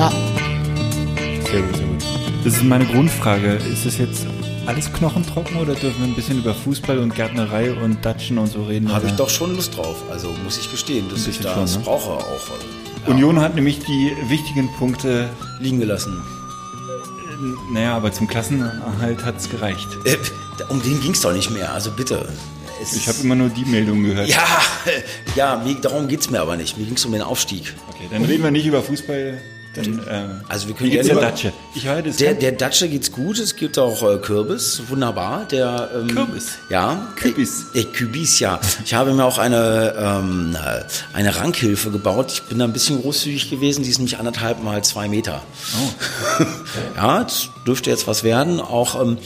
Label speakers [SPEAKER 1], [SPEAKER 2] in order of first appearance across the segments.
[SPEAKER 1] Ja,
[SPEAKER 2] Sehr gut, sehr gut. Das ist meine Grundfrage. Ist das jetzt alles knochentrocken oder dürfen wir ein bisschen über Fußball und Gärtnerei und Datschen und so reden?
[SPEAKER 3] Habe ich doch schon Lust drauf. Also muss ich gestehen, dass ich das
[SPEAKER 2] schon, ne?
[SPEAKER 3] brauche auch. äh,
[SPEAKER 2] Union hat nämlich die wichtigen Punkte,
[SPEAKER 3] Liegen gelassen.
[SPEAKER 2] naja, aber zum Klassenerhalt hat es gereicht.
[SPEAKER 3] Äh, um den ging es doch nicht mehr. Also bitte. Es-
[SPEAKER 2] Ich habe immer nur die Meldung gehört.
[SPEAKER 3] ja, ja, darum geht es mir aber nicht. Mir ging es um den Aufstieg.
[SPEAKER 2] Okay, dann reden wir nicht über Fußball. Dann, äh,
[SPEAKER 3] Also wir können gerne
[SPEAKER 2] der Datsche? Ich höre das
[SPEAKER 3] Der, der Datsche geht's gut, es gibt auch äh, Kürbis, wunderbar. Der, ähm,
[SPEAKER 2] Kürbis?
[SPEAKER 3] Ja.
[SPEAKER 2] Kübis.
[SPEAKER 3] Äh, äh, Kübis, ja. Ich habe mir auch eine, ähm, äh, eine Rankhilfe gebaut. Ich bin da ein bisschen großzügig gewesen, die ist nämlich anderthalb mal zwei Meter.
[SPEAKER 2] Oh.
[SPEAKER 3] ja, das dürfte jetzt was werden. Auch ähm,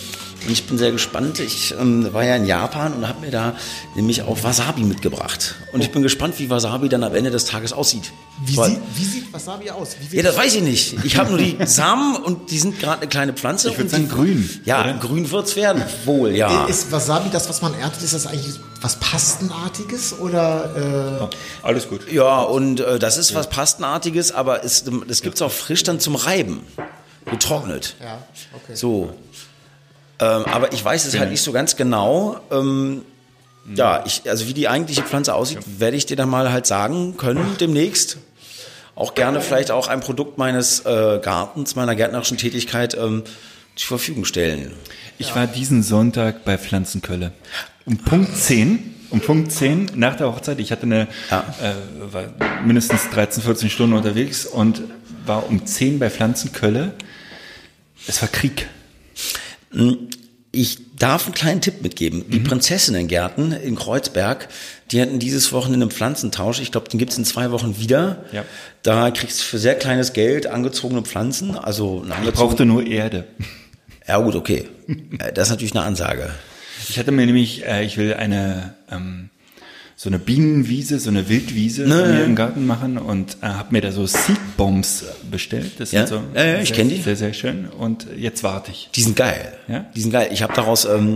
[SPEAKER 3] ich bin sehr gespannt. Ich ähm, war ja in Japan und habe mir da nämlich auch Wasabi mitgebracht. Und ich bin gespannt, wie Wasabi dann am Ende des Tages aussieht.
[SPEAKER 1] wie,
[SPEAKER 3] Weil-
[SPEAKER 1] sieht, wie sieht Wasabi aus? Wie
[SPEAKER 3] ja, das weiß ich nicht. Ich habe nur die Samen und die sind gerade eine kleine Pflanze.
[SPEAKER 2] Ich würd
[SPEAKER 3] und
[SPEAKER 2] sagen
[SPEAKER 3] die-
[SPEAKER 2] grün,
[SPEAKER 3] Ja,
[SPEAKER 2] oder?
[SPEAKER 3] grün wird's werden. Wohl, ja.
[SPEAKER 1] Ist Wasabi das, was man erntet, ist das eigentlich was Pastenartiges oder äh,
[SPEAKER 2] Alles gut.
[SPEAKER 3] Ja, und äh, das ist was Pastenartiges, aber es, das gibt's auch frisch dann zum Reiben. Getrocknet.
[SPEAKER 1] ja, okay.
[SPEAKER 3] So. Ähm, aber ich weiß es halt nicht so ganz genau. Ähm, ja, ich, also wie die eigentliche Pflanze aussieht, werde ich dir dann mal halt sagen können demnächst. Auch gerne vielleicht auch ein Produkt meines äh, Gartens, meiner gärtnerischen Tätigkeit ähm, zur Verfügung stellen.
[SPEAKER 2] Ich war diesen Sonntag bei Pflanzenkölle. Um Punkt 10, um Punkt 10 nach der Hochzeit, ich hatte eine,
[SPEAKER 3] Ja.
[SPEAKER 2] äh, war mindestens 13, 14 Stunden unterwegs und war um 10 bei Pflanzenkölle. Es war Krieg.
[SPEAKER 3] Ich darf einen kleinen Tipp mitgeben. Die Prinzessinnengärten in Kreuzberg, die hatten dieses Wochenende einen Pflanzentausch. Ich glaube, den gibt's in zwei Wochen wieder.
[SPEAKER 2] Ja.
[SPEAKER 3] Da kriegst du für sehr kleines Geld angezogene Pflanzen. Also eine
[SPEAKER 2] Ich brauchte nur Erde.
[SPEAKER 3] Ja gut, okay. Äh, Das ist natürlich eine Ansage.
[SPEAKER 2] Ich hatte mir nämlich, äh, ich will eine ähm, so eine Bienenwiese, so eine Wildwiese
[SPEAKER 3] Ne.
[SPEAKER 2] bei mir im Garten machen und äh, habe mir da so Seedbombs bestellt. Das
[SPEAKER 3] Ja?
[SPEAKER 2] sind so
[SPEAKER 3] Ja, ja, ich
[SPEAKER 2] sehr,
[SPEAKER 3] kenn die.
[SPEAKER 2] Sehr, sehr schön. Und jetzt warte ich.
[SPEAKER 3] Die sind geil.
[SPEAKER 2] Ja?
[SPEAKER 3] Die sind geil. Ich habe daraus ähm,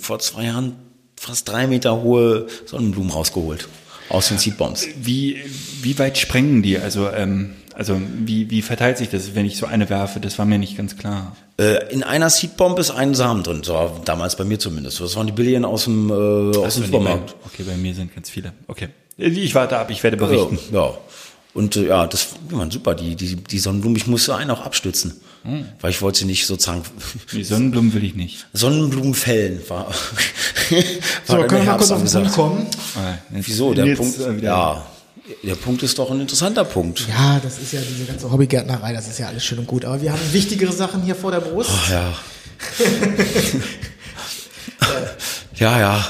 [SPEAKER 3] vor zwei Jahren fast drei Meter hohe Sonnenblumen rausgeholt. Aus den Seedbombs.
[SPEAKER 2] Wie, wie weit sprengen die? Also, ähm, also wie, wie verteilt sich das, wenn ich so eine werfe? Das war mir nicht ganz klar.
[SPEAKER 3] Äh, in einer Seedbomb ist ein Samen drin. So, war damals bei mir zumindest. Das waren die Billigen aus dem, äh, aus dem Supermarkt.
[SPEAKER 2] bei- Okay, bei mir sind ganz viele. Okay. Ich warte ab, ich werde berichten.
[SPEAKER 3] Ja, ja. Und äh, ja, das waren super. Die, die, die Sonnenblumen, ich musste einen auch abstützen.
[SPEAKER 2] Hm.
[SPEAKER 3] Weil ich wollte sie nicht sozusagen.
[SPEAKER 2] Die Sonnenblumen will ich nicht.
[SPEAKER 3] Sonnenblumen fällen war. war
[SPEAKER 1] So, können wir mal kurz auf den Punkt kommen?
[SPEAKER 2] Ah,
[SPEAKER 3] Wieso? Der Punkt.
[SPEAKER 2] wieder-
[SPEAKER 3] Ja. Der Punkt ist doch ein interessanter Punkt.
[SPEAKER 1] Ja, das ist ja diese ganze Hobbygärtnerei, das ist ja alles schön und gut. Aber wir haben wichtigere Sachen hier vor der Brust.
[SPEAKER 3] Ach ja. ja, ja.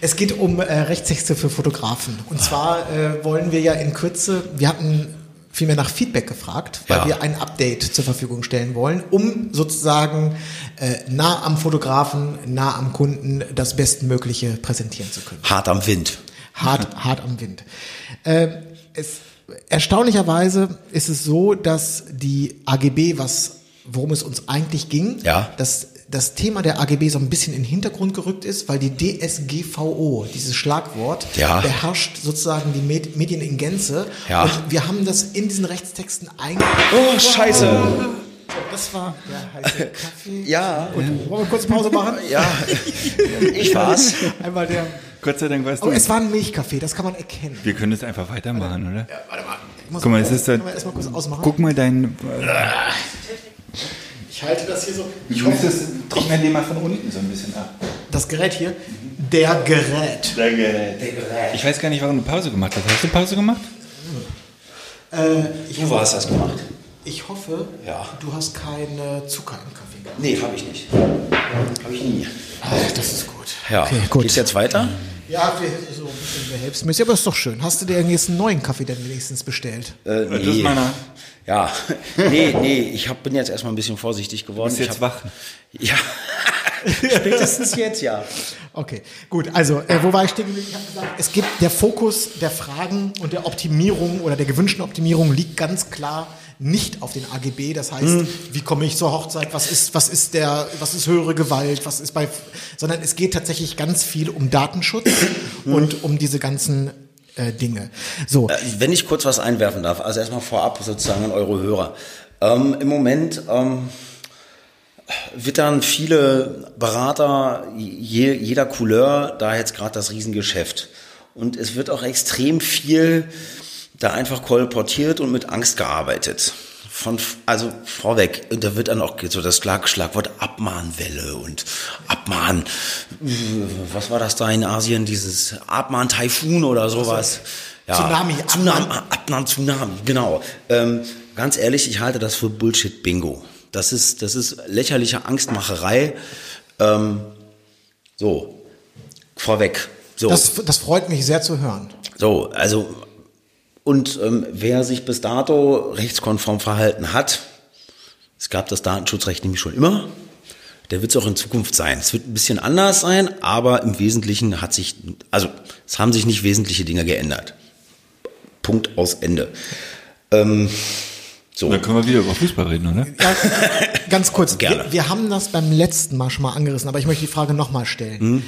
[SPEAKER 1] Es geht um äh, Rechtstexte für Fotografen. Und zwar äh, wollen wir ja in Kürze, wir hatten vielmehr nach Feedback gefragt, weil
[SPEAKER 3] Ja.
[SPEAKER 1] wir ein Update zur Verfügung stellen wollen, um sozusagen äh, nah am Fotografen, nah am Kunden das Bestmögliche präsentieren zu können.
[SPEAKER 3] Hart am Wind.
[SPEAKER 1] Hart, hart am Wind. Äh, es, erstaunlicherweise ist es so, dass die AGB, was, worum es uns eigentlich ging,
[SPEAKER 3] Ja.
[SPEAKER 1] dass das Thema der AGB so ein bisschen in den Hintergrund gerückt ist, weil die DSGVO, dieses Schlagwort,
[SPEAKER 3] Ja.
[SPEAKER 1] beherrscht sozusagen die Med Medien in Gänze.
[SPEAKER 3] Ja.
[SPEAKER 1] Und wir haben das in diesen Rechtstexten eingebaut.
[SPEAKER 3] Oh, scheiße.
[SPEAKER 1] Das war der heiße Kaffee.
[SPEAKER 3] Ja.
[SPEAKER 1] Und wollen wir kurz Pause machen?
[SPEAKER 3] Ja. Ich war's.
[SPEAKER 1] Einmal der.
[SPEAKER 2] Gott sei Dank weißt
[SPEAKER 1] Oh,
[SPEAKER 2] du.
[SPEAKER 1] es war ein Milchkaffee, das kann man erkennen.
[SPEAKER 2] wir können das einfach weitermachen, oder?
[SPEAKER 1] Warte mal. Ich muss
[SPEAKER 2] Guck mal, es ist da,
[SPEAKER 1] Können wir erstmal kurz ausmachen?
[SPEAKER 2] guck mal dein.
[SPEAKER 1] Ich halte das hier so.
[SPEAKER 2] Ich hoffe, das trocknen den mal von unten so ein bisschen ab.
[SPEAKER 1] Das Gerät hier. Der Gerät.
[SPEAKER 2] Der Gerät. Ich weiß gar nicht, warum du Pause gemacht hast. Hast du Pause gemacht?
[SPEAKER 1] Äh, ich,
[SPEAKER 3] Du hast das gemacht.
[SPEAKER 1] ich hoffe,
[SPEAKER 3] Ja.
[SPEAKER 1] du hast keine Zucker im Kaffee.
[SPEAKER 3] Nee, habe ich nicht. Habe ich nie.
[SPEAKER 1] Ach, das ist gut.
[SPEAKER 3] Ja,
[SPEAKER 1] Okay, gut.
[SPEAKER 3] geht's jetzt weiter?
[SPEAKER 1] Ja, wir, so ein bisschen behelfsmäßig, aber ist doch schön. Hast du dir jetzt einen neuen Kaffee denn wenigstens bestellt?
[SPEAKER 3] Äh,
[SPEAKER 2] Das ist meiner.
[SPEAKER 3] Ja, nee, nee, ich hab, bin jetzt erstmal ein bisschen vorsichtig geworden.
[SPEAKER 2] Bist
[SPEAKER 3] ich
[SPEAKER 2] jetzt wach.
[SPEAKER 3] Ja, spätestens jetzt, ja.
[SPEAKER 1] Okay, gut. Also, äh, wo war ich stehen geblieben? Ich habe gesagt, es gibt der Fokus der Fragen und der Optimierung oder der gewünschten Optimierung liegt ganz klar nicht auf den AGB. Das heißt,
[SPEAKER 3] Hm.
[SPEAKER 1] wie komme ich zur Hochzeit? Was ist, was ist der, was ist höhere Gewalt? Was ist bei, sondern es geht tatsächlich ganz viel um Datenschutz
[SPEAKER 3] Hm.
[SPEAKER 1] und um diese ganzen äh, Dinge. So,
[SPEAKER 3] Äh, Wenn ich kurz was einwerfen darf, also erstmal vorab sozusagen an eure Hörer. Ähm, Im Moment ähm, wittern viele Berater je, jeder Couleur da jetzt gerade das Riesengeschäft. Und es wird auch extrem viel da einfach kolportiert und mit Angst gearbeitet. Von, also vorweg, und da wird dann auch so das Schlag, Schlagwort Abmahnwelle und Abmahn, was war das da in Asien, dieses Abmahn-Taifun oder sowas. Ja,
[SPEAKER 1] Tsunami,
[SPEAKER 3] Tsunami,
[SPEAKER 1] Abmahn-
[SPEAKER 3] Abmahn, Tsunami, genau. Ähm, ganz ehrlich, ich halte das für Bullshit-Bingo. Das ist, das ist lächerliche Angstmacherei. Ähm, so, vorweg. So.
[SPEAKER 1] das, das freut mich sehr zu hören.
[SPEAKER 3] So, also und ähm, wer sich bis dato rechtskonform verhalten hat, es gab das Datenschutzrecht nämlich schon immer, der wird es auch in Zukunft sein. Es wird ein bisschen anders sein, aber im Wesentlichen hat sich, also es haben sich nicht wesentliche Dinge geändert. Punkt aus Ende. Ähm, so.
[SPEAKER 2] Dann können wir wieder über Fußball reden, oder?
[SPEAKER 1] Ja, ganz kurz,
[SPEAKER 3] Gerne.
[SPEAKER 1] Wir, wir haben das beim letzten Mal schon mal angerissen, aber ich möchte die Frage nochmal stellen.
[SPEAKER 3] Hm?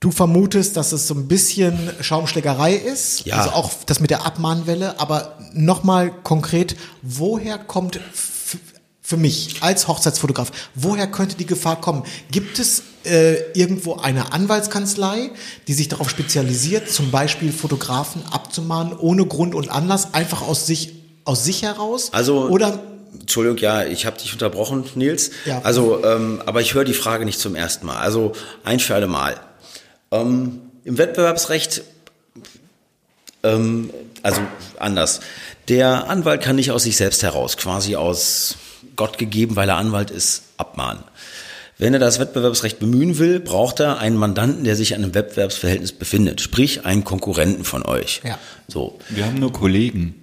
[SPEAKER 1] Du vermutest, dass es so ein bisschen Schaumschlägerei ist,
[SPEAKER 3] Ja.
[SPEAKER 1] also auch das mit der Abmahnwelle, aber nochmal konkret, woher kommt für mich als Hochzeitsfotograf, woher könnte die Gefahr kommen? Gibt es äh, irgendwo eine Anwaltskanzlei, die sich darauf spezialisiert, zum Beispiel Fotografen abzumahnen, ohne Grund und Anlass, einfach aus sich, aus sich heraus?
[SPEAKER 3] Also
[SPEAKER 1] Oder
[SPEAKER 3] Entschuldigung, ja, ich habe dich unterbrochen, Nils.
[SPEAKER 1] Ja.
[SPEAKER 3] Also, ähm, aber ich höre die Frage nicht zum ersten Mal. Also ein für alle Mal. Ähm, Im Wettbewerbsrecht, ähm, also anders. Der Anwalt kann nicht aus sich selbst heraus, quasi aus Gott gegeben, weil er Anwalt ist, abmahnen. Wenn er das Wettbewerbsrecht bemühen will, braucht er einen Mandanten, der sich an einem Wettbewerbsverhältnis befindet, sprich einen Konkurrenten von euch.
[SPEAKER 1] Ja.
[SPEAKER 3] So.
[SPEAKER 2] Wir haben nur Kollegen.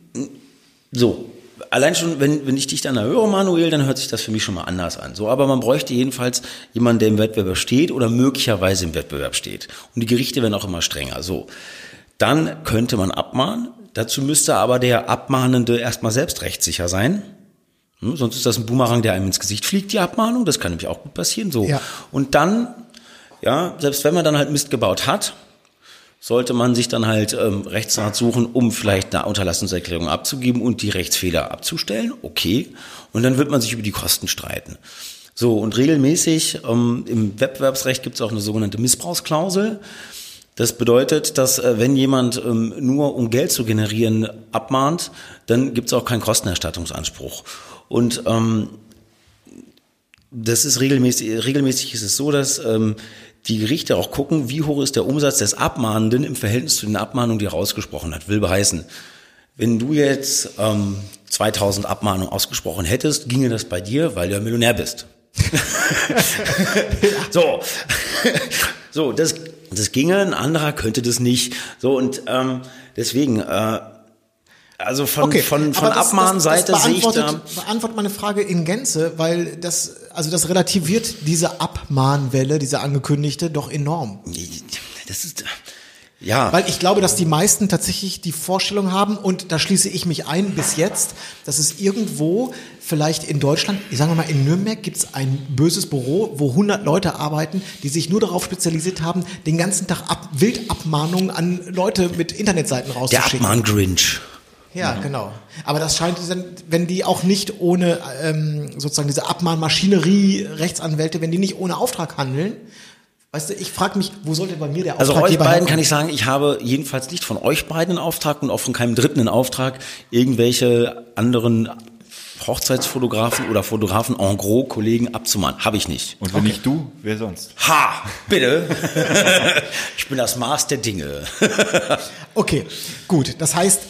[SPEAKER 3] So, allein schon, wenn, wenn ich dich dann höre, Manuel, dann hört sich das für mich schon mal anders an. So, aber man bräuchte jedenfalls jemanden, der im Wettbewerb steht oder möglicherweise im Wettbewerb steht. Und die Gerichte werden auch immer strenger. So, dann könnte man abmahnen. Dazu müsste aber der Abmahnende erstmal selbst rechtssicher sein. Hm, sonst ist das ein Boomerang, der einem ins Gesicht fliegt, die Abmahnung. Das kann nämlich auch gut passieren. So.
[SPEAKER 1] Ja.
[SPEAKER 3] Und dann, ja, selbst wenn man dann halt Mist gebaut hat, sollte man sich dann halt ähm, Rechtsrat suchen, um vielleicht eine Unterlassungserklärung abzugeben und die Rechtsfehler abzustellen. Okay. Und dann wird man sich über die Kosten streiten. So, und regelmäßig ähm, im Wettbewerbsrecht gibt es auch eine sogenannte Missbrauchsklausel. Das bedeutet, dass äh, wenn jemand ähm, nur um Geld zu generieren abmahnt, dann gibt es auch keinen Kostenerstattungsanspruch. Und ähm, das ist regelmäßig, regelmäßig ist es so, dass ähm, die Gerichte auch gucken, wie hoch ist der Umsatz des Abmahnenden im Verhältnis zu den Abmahnungen, die er ausgesprochen hat. Will beheißen, wenn du jetzt ähm, 2000 Abmahnungen ausgesprochen hättest, ginge das bei dir, weil du ja Millionär bist. so, so, das, das ginge, ein anderer könnte das nicht. So und ähm, deswegen, äh, also von von von
[SPEAKER 1] das-
[SPEAKER 3] Abmahnseite sehe ich da.
[SPEAKER 1] Beantwortet meine Frage in Gänze, weil das, also das relativiert diese Abmahnwelle, diese angekündigte, doch enorm.
[SPEAKER 3] Das ist ja.
[SPEAKER 1] Weil ich glaube, dass die meisten tatsächlich die Vorstellung haben, und da schließe ich mich ein bis jetzt, dass es irgendwo vielleicht in Deutschland, ich sage mal in Nürnberg, gibt es ein böses Büro, wo 100 Leute arbeiten, die sich nur darauf spezialisiert haben, den ganzen Tag ab, Wildabmahnungen an Leute mit Internetseiten
[SPEAKER 3] der
[SPEAKER 1] rauszuschicken.
[SPEAKER 3] Abmahn-Grinch.
[SPEAKER 1] Ja, genau. Aber das scheint dann, wenn die auch nicht ohne ähm, sozusagen diese Abmahnmaschinerie, Rechtsanwälte, wenn die nicht ohne Auftrag handeln, weißt du, ich frage mich, wo sollte bei mir der
[SPEAKER 3] Also euch
[SPEAKER 1] Auftraggeber
[SPEAKER 3] beiden
[SPEAKER 1] herkommen?
[SPEAKER 3] kann ich sagen, ich habe jedenfalls nicht von euch beiden einen Auftrag und auch von keinem Dritten einen Auftrag, irgendwelche anderen Hochzeitsfotografen oder Fotografen en gros Kollegen abzumahnen. Habe ich nicht.
[SPEAKER 2] Und wenn nicht du, wer sonst?
[SPEAKER 3] Ha, bitte. ich bin das Maß der Dinge.
[SPEAKER 1] Okay, gut. Das heißt,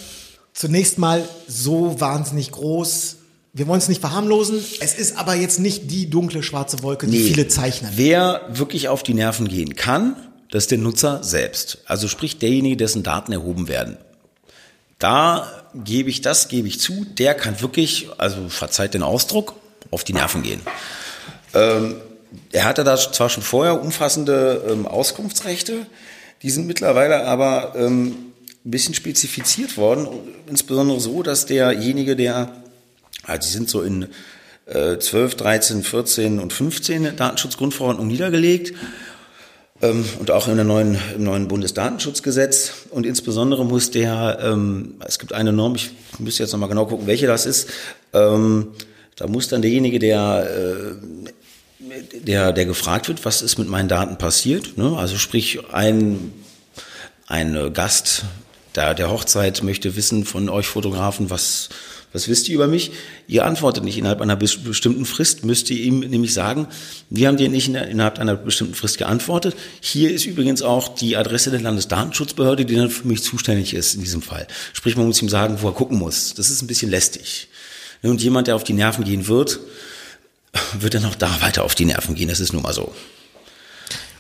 [SPEAKER 1] zunächst mal so wahnsinnig groß wir wollen es nicht verharmlosen, es ist aber jetzt nicht die dunkle schwarze Wolke, die
[SPEAKER 3] Nee.
[SPEAKER 1] viele zeichnen.
[SPEAKER 3] Wer wirklich auf die Nerven gehen kann, das ist der Nutzer selbst. Also sprich derjenige, dessen Daten erhoben werden. Da gebe ich das, gebe ich zu, der kann wirklich, also verzeiht den Ausdruck, auf die Nerven gehen. Ähm, er hatte da zwar schon vorher umfassende ähm, Auskunftsrechte, die sind mittlerweile aber ähm, ein bisschen spezifiziert worden, insbesondere so, dass derjenige, der, also die sind so in äh, 12, 13, 14 und 15 Datenschutzgrundverordnung niedergelegt ähm, und auch in der neuen, im neuen Bundesdatenschutzgesetz. Und insbesondere muss der, ähm, es gibt eine Norm, ich müsste jetzt nochmal genau gucken, welche das ist, ähm, da muss dann derjenige, der, äh, der, der gefragt wird, was ist mit meinen Daten passiert, ne? also sprich ein, ein Gast der, der Hochzeit möchte wissen von euch Fotografen, was, was wisst ihr über mich? Ihr antwortet nicht innerhalb einer bes- bestimmten Frist, müsst ihr ihm nämlich sagen, wir haben dir nicht in- innerhalb einer bestimmten Frist geantwortet. Hier ist übrigens auch die Adresse der Landesdatenschutzbehörde, die dann für mich zuständig ist in diesem Fall. Sprich, man muss ihm sagen, wo er gucken muss. Das ist ein bisschen lästig. Und jemand, der auf die Nerven gehen wird, wird dann auch da weiter auf die Nerven gehen. Das ist nun mal so.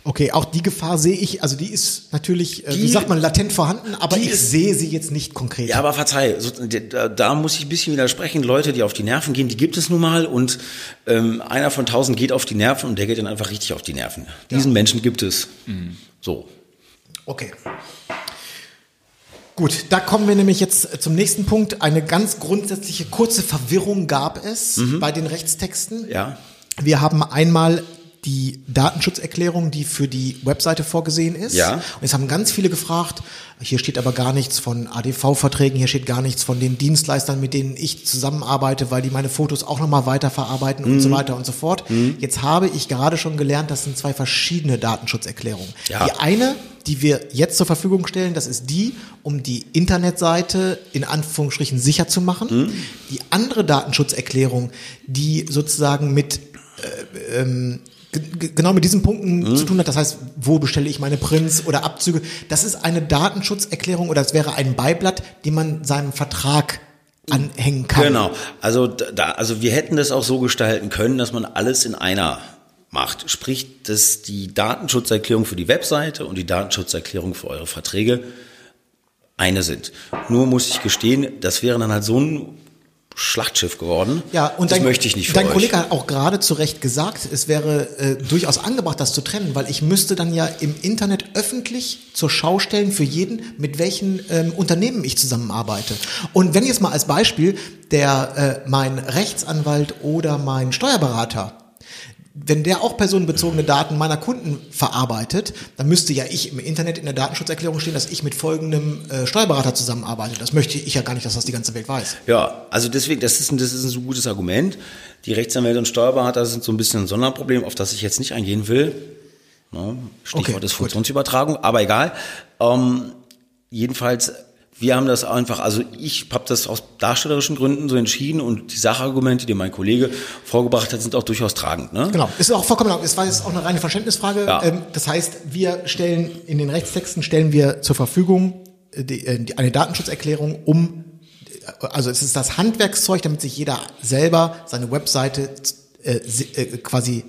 [SPEAKER 1] Okay, auch die Gefahr sehe ich, also die ist natürlich, äh, wie
[SPEAKER 3] Die-
[SPEAKER 1] sagt man, latent vorhanden, aber ich
[SPEAKER 3] ist-
[SPEAKER 1] sehe sie jetzt nicht konkret.
[SPEAKER 3] Ja, aber verzeih, so, da, da muss ich ein bisschen widersprechen. Leute, die auf die Nerven gehen, die gibt es nun mal und ähm, einer von tausend geht auf die Nerven und der geht dann einfach richtig auf die Nerven. Diesen Menschen gibt es. So.
[SPEAKER 1] Okay. Gut, da kommen wir nämlich jetzt zum nächsten Punkt. Eine ganz grundsätzliche kurze Verwirrung gab es bei den Rechtstexten.
[SPEAKER 3] Ja.
[SPEAKER 1] Wir haben einmal die Datenschutzerklärung, die für die Webseite vorgesehen ist.
[SPEAKER 3] Ja.
[SPEAKER 1] Und es haben ganz viele gefragt, hier steht aber gar nichts von ADV-Verträgen, hier steht gar nichts von den Dienstleistern, mit denen ich zusammenarbeite, weil die meine Fotos auch nochmal weiterverarbeiten und
[SPEAKER 3] Mhm.
[SPEAKER 1] so weiter und so fort. Jetzt habe ich gerade schon gelernt, das sind zwei verschiedene Datenschutzerklärungen.
[SPEAKER 3] Ja.
[SPEAKER 1] Die eine, die wir jetzt zur Verfügung stellen, das ist die, um die Internetseite in Anführungsstrichen sicher zu machen.
[SPEAKER 3] Mhm.
[SPEAKER 1] Die andere Datenschutzerklärung, die sozusagen mit äh, ähm, genau mit diesen Punkten
[SPEAKER 3] Mhm.
[SPEAKER 1] zu tun hat. Das heißt, wo bestelle ich meine Prints oder Abzüge? Das ist eine Datenschutzerklärung oder es wäre ein Beiblatt, den man seinem Vertrag anhängen kann.
[SPEAKER 3] Genau. Also da, also wir hätten das auch so gestalten können, dass man alles in einer macht. Sprich, dass die Datenschutzerklärung für die Webseite und die Datenschutzerklärung für eure Verträge eine sind. Nur muss ich gestehen, das wäre dann halt so ein Schlachtschiff geworden.
[SPEAKER 1] Ja, und
[SPEAKER 3] das
[SPEAKER 1] dein,
[SPEAKER 3] möchte ich nicht für
[SPEAKER 1] dein
[SPEAKER 3] euch.
[SPEAKER 1] Kollege hat auch gerade zu Recht gesagt, es wäre äh, durchaus angebracht, das zu trennen, weil ich müsste dann ja im Internet öffentlich zur Schau stellen für jeden, mit welchen ähm, Unternehmen ich zusammenarbeite. Und wenn jetzt mal als Beispiel der äh, mein Rechtsanwalt oder mein Steuerberater wenn der auch personenbezogene Daten meiner Kunden verarbeitet, dann müsste ja ich im Internet in der Datenschutzerklärung stehen, dass ich mit folgendem äh, Steuerberater zusammenarbeite. Das möchte ich ja gar nicht, dass das die ganze Welt weiß.
[SPEAKER 3] Ja, also deswegen, das ist, ein, das ist ein so gutes Argument. Die Rechtsanwälte und Steuerberater sind so ein bisschen ein Sonderproblem, auf das ich jetzt nicht eingehen will. Ne? Stichwort
[SPEAKER 1] Okay,
[SPEAKER 3] ist. Funktionsübertragung, aber egal. Ähm, jedenfalls, wir haben das einfach, also ich habe das aus darstellerischen Gründen so entschieden und die Sachargumente, die mein Kollege vorgebracht hat, sind auch durchaus tragend. Ne?
[SPEAKER 1] Genau, ist auch vollkommen, es war jetzt auch eine reine Verständnisfrage.
[SPEAKER 3] Ja.
[SPEAKER 1] Ähm, das heißt, wir stellen in den Rechtstexten stellen wir zur Verfügung äh, die, äh, die, eine Datenschutzerklärung, um äh, also es ist das Handwerkszeug, damit sich jeder selber seine Webseite si- äh, quasi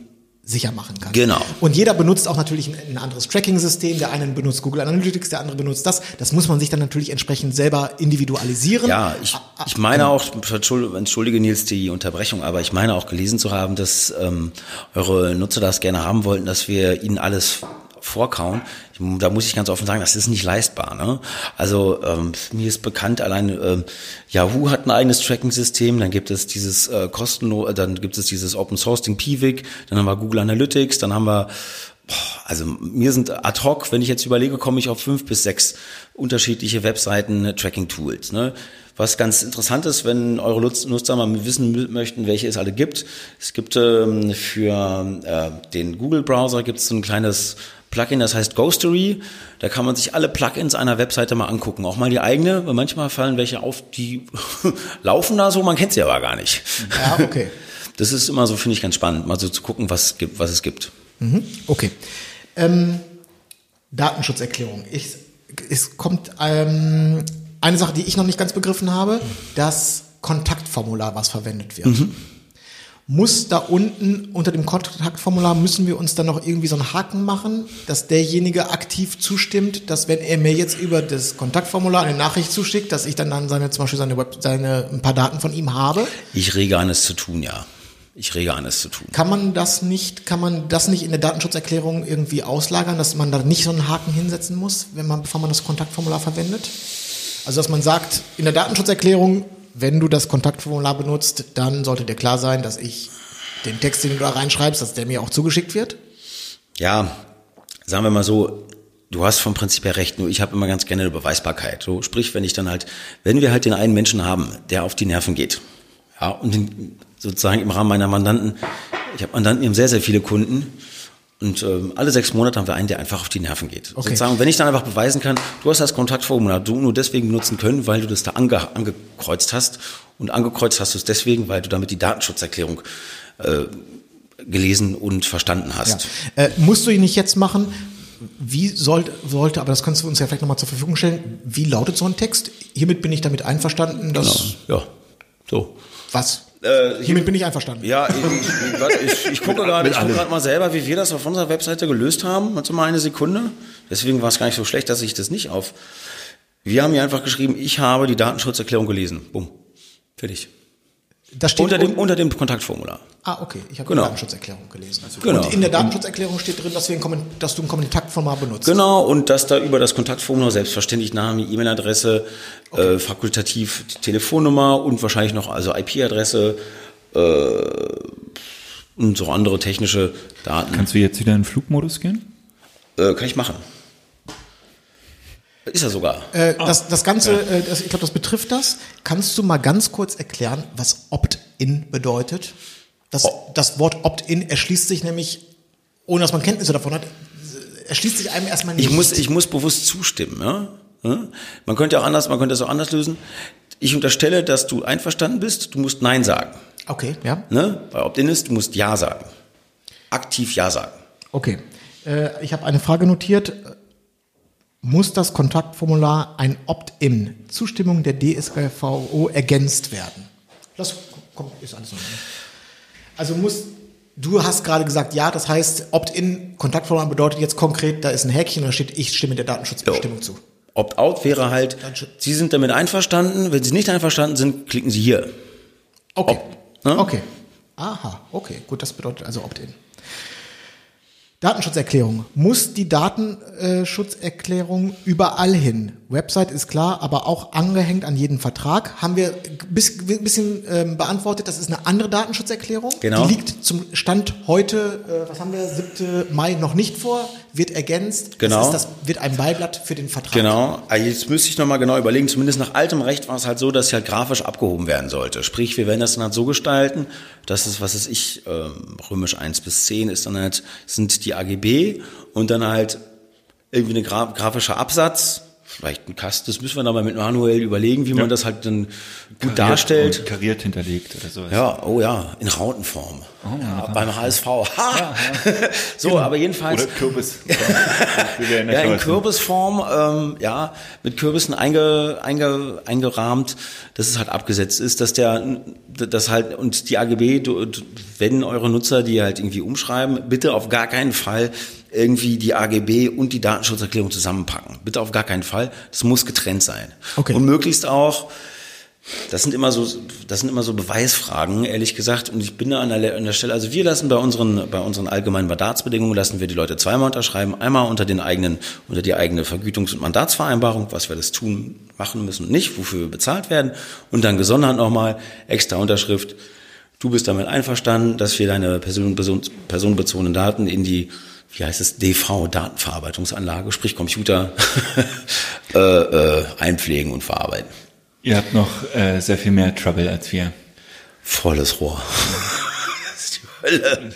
[SPEAKER 1] sicher machen kann.
[SPEAKER 3] Genau.
[SPEAKER 1] Und jeder benutzt auch natürlich ein, ein anderes Tracking-System. Der eine benutzt Google Analytics, der andere benutzt das. Das muss man sich dann natürlich entsprechend selber individualisieren.
[SPEAKER 3] Ja, ich, ich meine auch, entschuldige, entschuldige Nils die Unterbrechung, aber ich meine auch gelesen zu haben, dass ähm, eure Nutzer das gerne haben wollten, dass wir ihnen alles vorkauen. Da muss ich ganz offen sagen, das ist nicht leistbar. Ne? Also ähm, mir ist bekannt, allein ähm, Yahoo hat ein eigenes Tracking-System, dann gibt es dieses äh, kostenlos, dann gibt es dieses Open Source Ding dann haben wir Google Analytics, dann haben wir Also mir sind ad hoc, wenn ich jetzt überlege, komme ich auf fünf bis sechs unterschiedliche Webseiten-Tracking-Tools. Ne? Was ganz interessant ist, wenn eure Nutz- Nutzer mal wissen möchten, welche es alle gibt. Es gibt ähm, für äh, den Google-Browser gibt es so ein kleines Plugin, das heißt Ghostery. Da kann man sich alle Plugins einer Webseite mal angucken, auch mal die eigene, weil manchmal fallen welche auf, die laufen da so, man kennt sie aber gar nicht.
[SPEAKER 1] Ja, okay.
[SPEAKER 3] Das ist immer so, finde ich, ganz spannend, mal so zu gucken, was, es gibt, was es gibt.
[SPEAKER 1] Mhm, Okay. Ähm, Datenschutzerklärung. Ich, es kommt ähm, eine Sache, die ich noch nicht ganz begriffen habe. Das Kontaktformular, was verwendet wird. Muss da unten unter dem Kontaktformular müssen wir uns dann noch irgendwie so einen Haken machen, dass derjenige aktiv zustimmt, dass wenn er mir jetzt über das Kontaktformular eine Nachricht zuschickt, dass ich dann, dann seine, zum Beispiel seine, Web, seine ein paar Daten von ihm habe.
[SPEAKER 3] Ich rege an, es zu tun, ja. Ich rege an, es zu tun.
[SPEAKER 1] Kann man das nicht, kann man das nicht in der Datenschutzerklärung irgendwie auslagern, dass man da nicht so einen Haken hinsetzen muss, wenn man, bevor man das Kontaktformular verwendet? Also dass man sagt, in der Datenschutzerklärung, wenn du das Kontaktformular benutzt, dann sollte dir klar sein, dass ich den Text, den du da reinschreibst, dass der mir auch zugeschickt wird.
[SPEAKER 3] Ja, sagen wir mal so, du hast vom Prinzip her recht, nur ich habe immer ganz gerne eine Beweisbarkeit. So, sprich, wenn ich dann halt, wenn wir halt den einen Menschen haben, der auf die Nerven geht, ja, und den, sozusagen im Rahmen meiner Mandanten, ich habe Mandanten, die haben sehr, sehr viele Kunden, und ähm, alle sechs Monate haben wir einen, der einfach auf die Nerven geht.
[SPEAKER 1] Okay.
[SPEAKER 3] Sozusagen, wenn ich dann einfach beweisen kann, du hast das Kontaktformular du nur deswegen benutzen können, weil du das da ange angekreuzt hast. Und angekreuzt hast du es deswegen, weil du damit die Datenschutzerklärung äh, gelesen und verstanden hast.
[SPEAKER 1] Ja. Äh, musst du ihn nicht jetzt machen? Wie sollte, sollte, aber das kannst du uns ja vielleicht nochmal zur Verfügung stellen, wie lautet so ein Text? Hiermit bin ich damit einverstanden, dass...
[SPEAKER 3] Genau. Ja, so.
[SPEAKER 1] Was?
[SPEAKER 3] Äh,
[SPEAKER 1] Hiermit bin ich einverstanden.
[SPEAKER 3] Ja, ich, ich, ich, ich gucke gerade guck mal selber, wie wir das auf unserer Webseite gelöst haben. Warte mal eine Sekunde. Deswegen war es gar nicht so schlecht, dass ich das nicht auf. Wir haben hier einfach geschrieben, ich habe die Datenschutzerklärung gelesen. Bumm. Fertig.
[SPEAKER 1] Das steht
[SPEAKER 3] Unter dem,
[SPEAKER 1] un-
[SPEAKER 3] unter dem Kontaktformular.
[SPEAKER 1] Ah, okay. Ich habe
[SPEAKER 3] Genau.
[SPEAKER 1] die Datenschutzerklärung gelesen.
[SPEAKER 3] Genau.
[SPEAKER 1] Und in der Datenschutzerklärung steht drin, dass, wir ein dass du ein Kontaktformular benutzt.
[SPEAKER 3] Genau, und dass da über das Kontaktformular selbstverständlich Name, E-Mail-Adresse, äh, fakultativ die Telefonnummer und wahrscheinlich noch also IP-Adresse äh, und so andere technische Daten.
[SPEAKER 2] Kannst du jetzt wieder in den Flugmodus gehen?
[SPEAKER 3] Äh, kann ich machen. Ist er sogar.
[SPEAKER 1] Äh, das, das Ganze, äh, das, ich glaube, das betrifft das. Kannst du mal ganz kurz erklären, was Opt-in bedeutet? Das,
[SPEAKER 3] Oh.
[SPEAKER 1] das Wort Opt-in erschließt sich nämlich, ohne dass man Kenntnisse davon hat, erschließt sich einem erstmal nicht.
[SPEAKER 3] Ich muss, ich muss bewusst zustimmen. Ja? Ja? Man könnte auch anders, man könnte es auch anders lösen. Ich unterstelle, dass du einverstanden bist. Du musst Nein sagen.
[SPEAKER 1] okay, ja.
[SPEAKER 3] Ne? Bei Opt-in ist, du musst Ja sagen. Aktiv Ja sagen.
[SPEAKER 1] Okay. Äh, ich habe eine Frage notiert. Muss das Kontaktformular ein Opt-in, Zustimmung der DSGVO ergänzt werden? Das kommt, ist alles noch. Also muss, du hast gerade gesagt, ja, das heißt, Opt-in, Kontaktformular bedeutet jetzt konkret, da ist ein Häkchen und da steht, ich stimme der Datenschutzbestimmung zu.
[SPEAKER 3] Opt-out wäre halt, Sie sind damit einverstanden. Wenn Sie nicht einverstanden sind, klicken Sie hier.
[SPEAKER 1] Okay.
[SPEAKER 3] Ob- ne?
[SPEAKER 1] Okay. Aha, okay. Gut, das bedeutet also Opt-in. Datenschutzerklärung. Muss die Datenschutzerklärung überall hin? Website ist klar, aber auch angehängt an jeden Vertrag. Haben wir ein bisschen ähm, beantwortet, das ist eine andere Datenschutzerklärung.
[SPEAKER 3] Genau.
[SPEAKER 1] Die liegt zum Stand heute, äh, was haben wir, 7. Mai noch nicht vor, wird ergänzt.
[SPEAKER 3] Genau.
[SPEAKER 1] Das, ist, das wird ein Beiblatt für den Vertrag.
[SPEAKER 3] Genau. Ah, Jetzt müsste ich nochmal genau überlegen. Zumindest nach altem Recht war es halt so, dass sie halt grafisch abgehoben werden sollte. Sprich, wir werden das dann halt so gestalten, dass es, was ist ich, ähm, römisch 1 bis 10 ist dann halt, sind die AGB und dann halt irgendwie eine gra grafischer Absatz, vielleicht ein Kast, das müssen wir dann mal mit manuell überlegen, wie man das halt dann gut
[SPEAKER 2] Kariert
[SPEAKER 3] darstellt.
[SPEAKER 2] Kariert hinterlegt oder sowas.
[SPEAKER 3] Ja, oh ja, in Rautenform. ja, beim HSV. Ha! so, aber jedenfalls.
[SPEAKER 2] Oder Kürbis.
[SPEAKER 3] Ja, in Kürbisform, ähm, ja, mit Kürbissen einge, einge, eingerahmt, dass es halt abgesetzt ist, dass der, das halt, und die AGB, wenn eure Nutzer die halt irgendwie umschreiben, bitte auf gar keinen Fall irgendwie die AGB und die Datenschutzerklärung zusammenpacken. Bitte auf gar keinen Fall. Das muss getrennt sein.
[SPEAKER 1] Okay.
[SPEAKER 3] Und möglichst auch, das sind immer so, das sind immer so Beweisfragen, ehrlich gesagt. Und ich bin da an der, an der Stelle, also wir lassen bei unseren, bei unseren allgemeinen Mandatsbedingungen lassen wir die Leute zweimal unterschreiben. Einmal unter den eigenen, unter die eigene Vergütungs- und Mandatsvereinbarung, was wir das tun, machen müssen und nicht, wofür wir bezahlt werden. Und dann gesondert nochmal extra Unterschrift. Du bist damit einverstanden, dass wir deine person, person, personenbezogenen Daten in die, wie heißt es, DV, Datenverarbeitungsanlage, sprich Computer, äh, äh, einpflegen und verarbeiten.
[SPEAKER 2] Ihr habt noch äh, sehr viel mehr Trouble als wir.
[SPEAKER 3] Volles Rohr. Das ist die Hölle.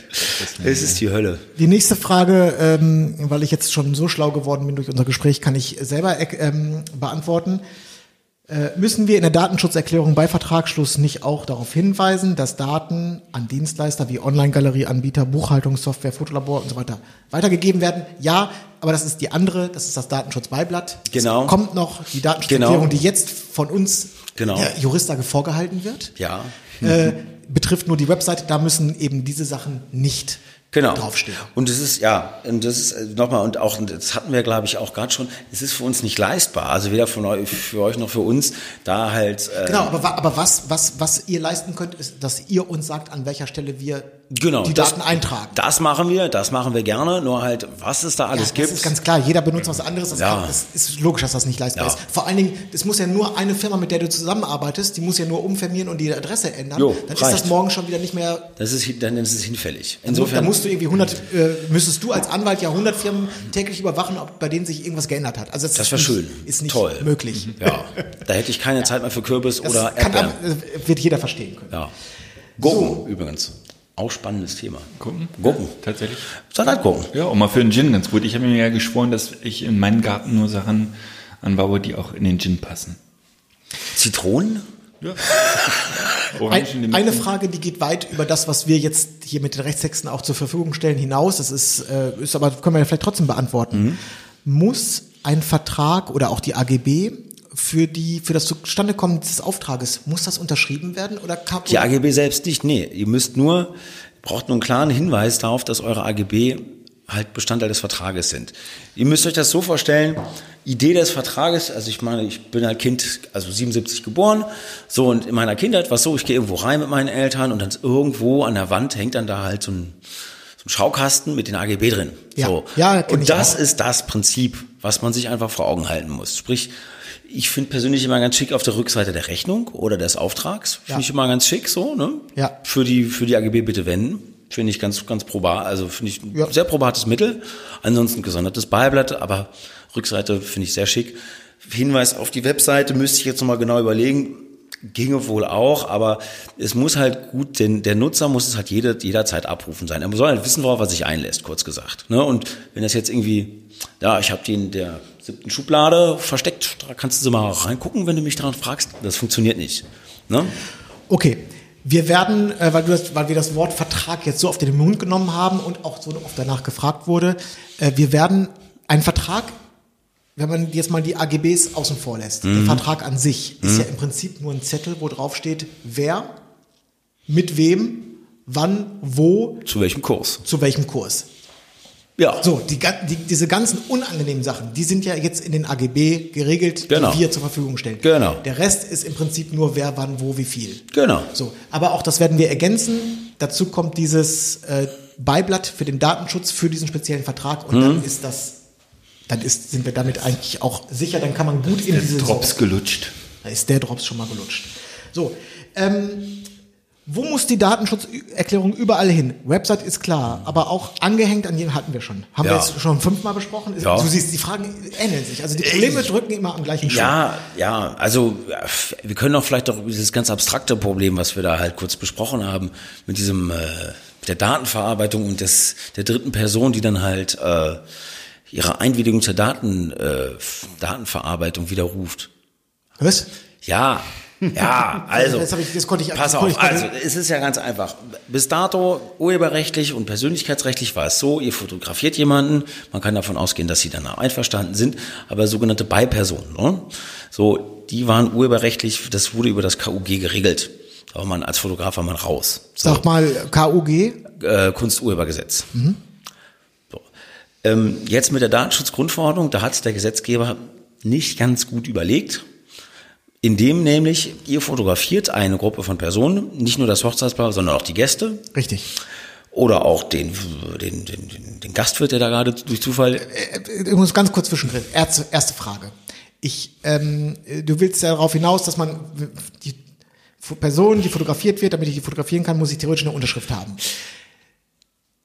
[SPEAKER 3] Es ist die Hölle.
[SPEAKER 1] Die nächste Frage, ähm, weil ich jetzt schon so schlau geworden bin durch unser Gespräch, kann ich selber ähm, beantworten. Äh, müssen wir in der Datenschutzerklärung bei Vertragsschluss nicht auch darauf hinweisen, dass Daten an Dienstleister wie Online-Galerieanbieter, Buchhaltungssoftware, Fotolabor und so weiter weitergegeben werden? Ja, aber das ist die andere, das ist das Datenschutzbeiblatt.
[SPEAKER 3] Genau.
[SPEAKER 1] Es kommt noch die Datenschutzerklärung,
[SPEAKER 3] Genau.
[SPEAKER 1] die jetzt von uns
[SPEAKER 3] Genau.
[SPEAKER 1] der Juristlage vorgehalten wird.
[SPEAKER 3] Ja.
[SPEAKER 1] Äh, betrifft nur die Webseite, da müssen eben diese Sachen nicht
[SPEAKER 3] Genau.
[SPEAKER 1] draufstehen.
[SPEAKER 3] Und das ist, ja, und das ist äh, nochmal, und auch, das hatten wir, glaube ich, auch gerade schon, es ist für uns nicht leistbar, also weder von euch, für euch noch für uns, da halt. Äh,
[SPEAKER 1] Genau, aber, aber was, was, was ihr leisten könnt, ist, dass ihr uns sagt, an welcher Stelle wir
[SPEAKER 3] Genau,
[SPEAKER 1] die
[SPEAKER 3] das-
[SPEAKER 1] Daten eintragen.
[SPEAKER 3] Das machen wir, das machen wir gerne, nur halt, was es da
[SPEAKER 1] Ja,
[SPEAKER 3] alles
[SPEAKER 1] das
[SPEAKER 3] gibt.
[SPEAKER 1] ist ganz klar. Jeder benutzt was anderes. Das,
[SPEAKER 3] Ja.
[SPEAKER 1] kann, das ist logisch, dass das nicht leistbar
[SPEAKER 3] Ja.
[SPEAKER 1] ist. Vor allen Dingen, es muss ja nur eine Firma, mit der du zusammenarbeitest, die muss ja nur umfirmieren und die Adresse ändern.
[SPEAKER 3] Jo,
[SPEAKER 1] dann
[SPEAKER 3] reicht.
[SPEAKER 1] ist das morgen schon wieder nicht mehr.
[SPEAKER 3] das ist, dann ist es hinfällig.
[SPEAKER 1] da
[SPEAKER 3] Insofern.
[SPEAKER 1] musst du irgendwie 100, äh, müsstest du als Anwalt ja 100 Firmen täglich überwachen, ob bei denen sich irgendwas geändert hat. Also das,
[SPEAKER 3] das
[SPEAKER 1] ist
[SPEAKER 3] wäre
[SPEAKER 1] nicht,
[SPEAKER 3] schön.
[SPEAKER 1] Ist nicht
[SPEAKER 3] Toll.
[SPEAKER 1] möglich.
[SPEAKER 3] Ja, da hätte ich keine Zeit mehr für Kürbis
[SPEAKER 1] Das
[SPEAKER 3] oder
[SPEAKER 1] kann,
[SPEAKER 3] Erdbeeren.
[SPEAKER 1] aber, äh, wird jeder verstehen können.
[SPEAKER 3] Ja. Gurken übrigens. Auch spannendes Thema.
[SPEAKER 2] Gucken?
[SPEAKER 3] Gurken.
[SPEAKER 2] Tatsächlich.
[SPEAKER 3] Salatgurken.
[SPEAKER 2] Ja, und mal für den Gin ganz gut. Ich habe mir ja geschworen, dass ich in meinen Garten nur Sachen anbaue, die auch in den Gin passen.
[SPEAKER 3] Zitronen?
[SPEAKER 2] Ja.
[SPEAKER 1] Ein, eine Frage, die geht weit über das, was wir jetzt hier mit den Rechtstexten auch zur Verfügung stellen, hinaus. Das ist, äh, ist aber können wir ja vielleicht trotzdem beantworten. Muss ein Vertrag oder auch die AGB für die für das Zustandekommen des Auftrages muss das unterschrieben werden oder kann
[SPEAKER 3] Die AGB selbst nicht, nee. Ihr müsst nur, braucht nur einen klaren Hinweis darauf, dass eure AGB halt Bestandteil des Vertrages sind. Ihr müsst euch das so vorstellen, Idee des Vertrages, also ich meine, ich bin ein Kind, also 77 geboren, so und in meiner Kindheit war es so, ich gehe irgendwo rein mit meinen Eltern und dann irgendwo an der Wand hängt dann da halt so ein, so ein Schaukasten mit den AGB drin.
[SPEAKER 1] Ja.
[SPEAKER 3] So.
[SPEAKER 1] Ja,
[SPEAKER 3] und das ist das Prinzip, was man sich einfach vor Augen halten muss. Sprich, ich finde persönlich immer ganz schick auf der Rückseite der Rechnung oder des Auftrags. Finde
[SPEAKER 1] Ja.
[SPEAKER 3] ich immer ganz schick so, ne?
[SPEAKER 1] Ja.
[SPEAKER 3] Für die, für die AGB bitte wenden. Finde ich ganz, ganz probar. Also finde ich ein
[SPEAKER 1] Ja.
[SPEAKER 3] sehr probates Mittel. Ansonsten gesondertes Beiblatt, aber Rückseite finde ich sehr schick. Hinweis auf die Webseite müsste ich jetzt nochmal genau überlegen. Ginge wohl auch, aber es muss halt gut, denn der Nutzer muss es halt jede, jederzeit abrufen sein. Er soll halt wissen, worauf er sich einlässt, kurz gesagt. Ne? Und wenn das jetzt irgendwie, ja, ich habe die in der siebten Schublade versteckt, da kannst du mal reingucken, wenn du mich daran fragst. Das funktioniert nicht. Ne?
[SPEAKER 1] Okay. Wir werden, äh, weil, du das, weil wir das Wort Vertrag jetzt so auf den Mund genommen haben und auch so oft danach gefragt wurde, äh, wir werden einen Vertrag, wenn man jetzt mal die AGBs außen vor lässt,
[SPEAKER 3] Mhm.
[SPEAKER 1] der Vertrag an sich ist ja im Prinzip nur ein Zettel, wo drauf steht, wer, mit wem, wann, wo,
[SPEAKER 3] Zu welchem Kurs?
[SPEAKER 1] zu welchem Kurs.
[SPEAKER 3] Ja.
[SPEAKER 1] So, die, die, diese ganzen unangenehmen Sachen, die sind ja jetzt in den AGB geregelt,
[SPEAKER 3] Genau.
[SPEAKER 1] die wir zur Verfügung stellen.
[SPEAKER 3] Genau.
[SPEAKER 1] Der Rest ist im Prinzip nur wer, wann, wo, wie viel.
[SPEAKER 3] Genau.
[SPEAKER 1] So, aber auch das werden wir ergänzen. Dazu kommt dieses äh, Beiblatt für den Datenschutz für diesen speziellen Vertrag und
[SPEAKER 3] Mhm.
[SPEAKER 1] dann ist das, dann ist, sind wir damit eigentlich auch sicher, dann kann man gut in diese
[SPEAKER 2] Drops gelutscht.
[SPEAKER 1] da ist der Drops schon mal gelutscht. So, ähm, wo muss die Datenschutzerklärung überall hin? Website ist klar, aber auch angehängt an jeden hatten wir schon. Haben wir
[SPEAKER 3] Ja.
[SPEAKER 1] jetzt schon fünfmal besprochen?
[SPEAKER 3] Ja.
[SPEAKER 1] Du siehst, die Fragen ähneln sich. Also die Probleme drücken immer am gleichen Schuh.
[SPEAKER 3] Ja, ja, also wir können auch vielleicht auch dieses ganz abstrakte Problem, was wir da halt kurz besprochen haben, mit diesem äh, der Datenverarbeitung und des der dritten Person, die dann halt äh, ihre Einwilligung zur Daten äh, Datenverarbeitung widerruft.
[SPEAKER 1] Was?
[SPEAKER 3] Ja, ja, also.
[SPEAKER 1] Das ich- das konnte ich-
[SPEAKER 3] Pass auf,
[SPEAKER 1] ich-
[SPEAKER 3] also es ist ja ganz einfach. Bis dato urheberrechtlich und persönlichkeitsrechtlich war es so, ihr fotografiert jemanden, man kann davon ausgehen, dass sie danach einverstanden sind, aber sogenannte Beipersonen, ne? so, die waren urheberrechtlich, das wurde über das KUG geregelt. Da war man als Fotograf war man raus. So
[SPEAKER 1] Sag mal, KUG?
[SPEAKER 3] äh, Kunsturhebergesetz. So. Ähm, jetzt mit der Datenschutzgrundverordnung, da hat der Gesetzgeber nicht ganz gut überlegt, indem nämlich ihr fotografiert eine Gruppe von Personen, nicht nur das Hochzeitspaar, sondern auch die Gäste
[SPEAKER 1] Richtig.
[SPEAKER 3] oder auch den, den, den, den, Gastwirt, der da gerade durch Zufall
[SPEAKER 1] Äh, Ich muss ganz kurz zwischendrin. Erste, erste Frage. Ich, ähm, du willst ja darauf hinaus, dass man die Person, die fotografiert wird, damit ich die fotografieren kann, muss ich theoretisch eine Unterschrift haben.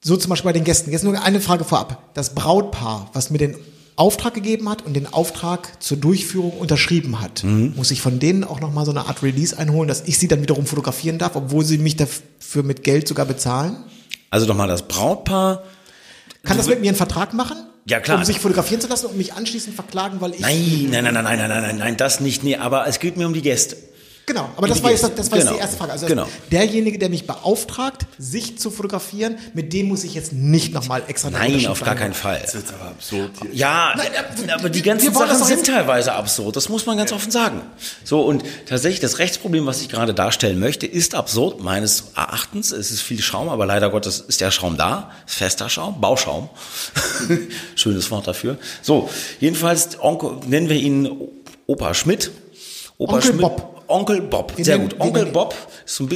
[SPEAKER 1] So zum Beispiel bei den Gästen. Jetzt nur eine Frage vorab. Das Brautpaar, was mir den Auftrag gegeben hat und den Auftrag zur Durchführung unterschrieben hat, muss ich von denen auch nochmal so eine Art Release einholen, dass ich sie dann wiederum fotografieren darf, obwohl sie mich dafür mit Geld sogar bezahlen?
[SPEAKER 3] Also nochmal das Brautpaar.
[SPEAKER 1] Kann das mit mir einen Vertrag machen?
[SPEAKER 3] Ja, klar.
[SPEAKER 1] Um sich fotografieren zu lassen und mich anschließend verklagen, weil ich.
[SPEAKER 3] Nein, nein, nein, nein, nein, nein, nein, nein, das nicht. Nee, aber es geht mir um die Gäste.
[SPEAKER 1] Genau, aber das war jetzt das, war jetzt
[SPEAKER 3] Genau.
[SPEAKER 1] die erste Frage. Also
[SPEAKER 3] Genau.
[SPEAKER 1] derjenige, der mich beauftragt, sich zu fotografieren, mit dem muss ich jetzt nicht nochmal extra
[SPEAKER 3] Nein, auf gar keinen. Fall.
[SPEAKER 2] Das ist aber absurd. hier.
[SPEAKER 3] Ja, aber die ganzen Sachen sind teilweise absurd. Das muss man ganz offen sagen. So, und tatsächlich das Rechtsproblem, was ich gerade darstellen möchte, ist absurd meines Erachtens. Es ist viel Schaum, aber leider Gottes ist der Schaum da. Ist fester Schaum, Bauschaum. Schönes Wort dafür. So, jedenfalls Onkel, nennen wir ihn Opa Schmidt. Opa
[SPEAKER 1] Onkel
[SPEAKER 3] Schmidt.
[SPEAKER 1] Bob.
[SPEAKER 3] Onkel Bob,
[SPEAKER 1] Den
[SPEAKER 3] sehr
[SPEAKER 1] nennen-
[SPEAKER 3] gut.
[SPEAKER 1] den
[SPEAKER 3] Onkel Bob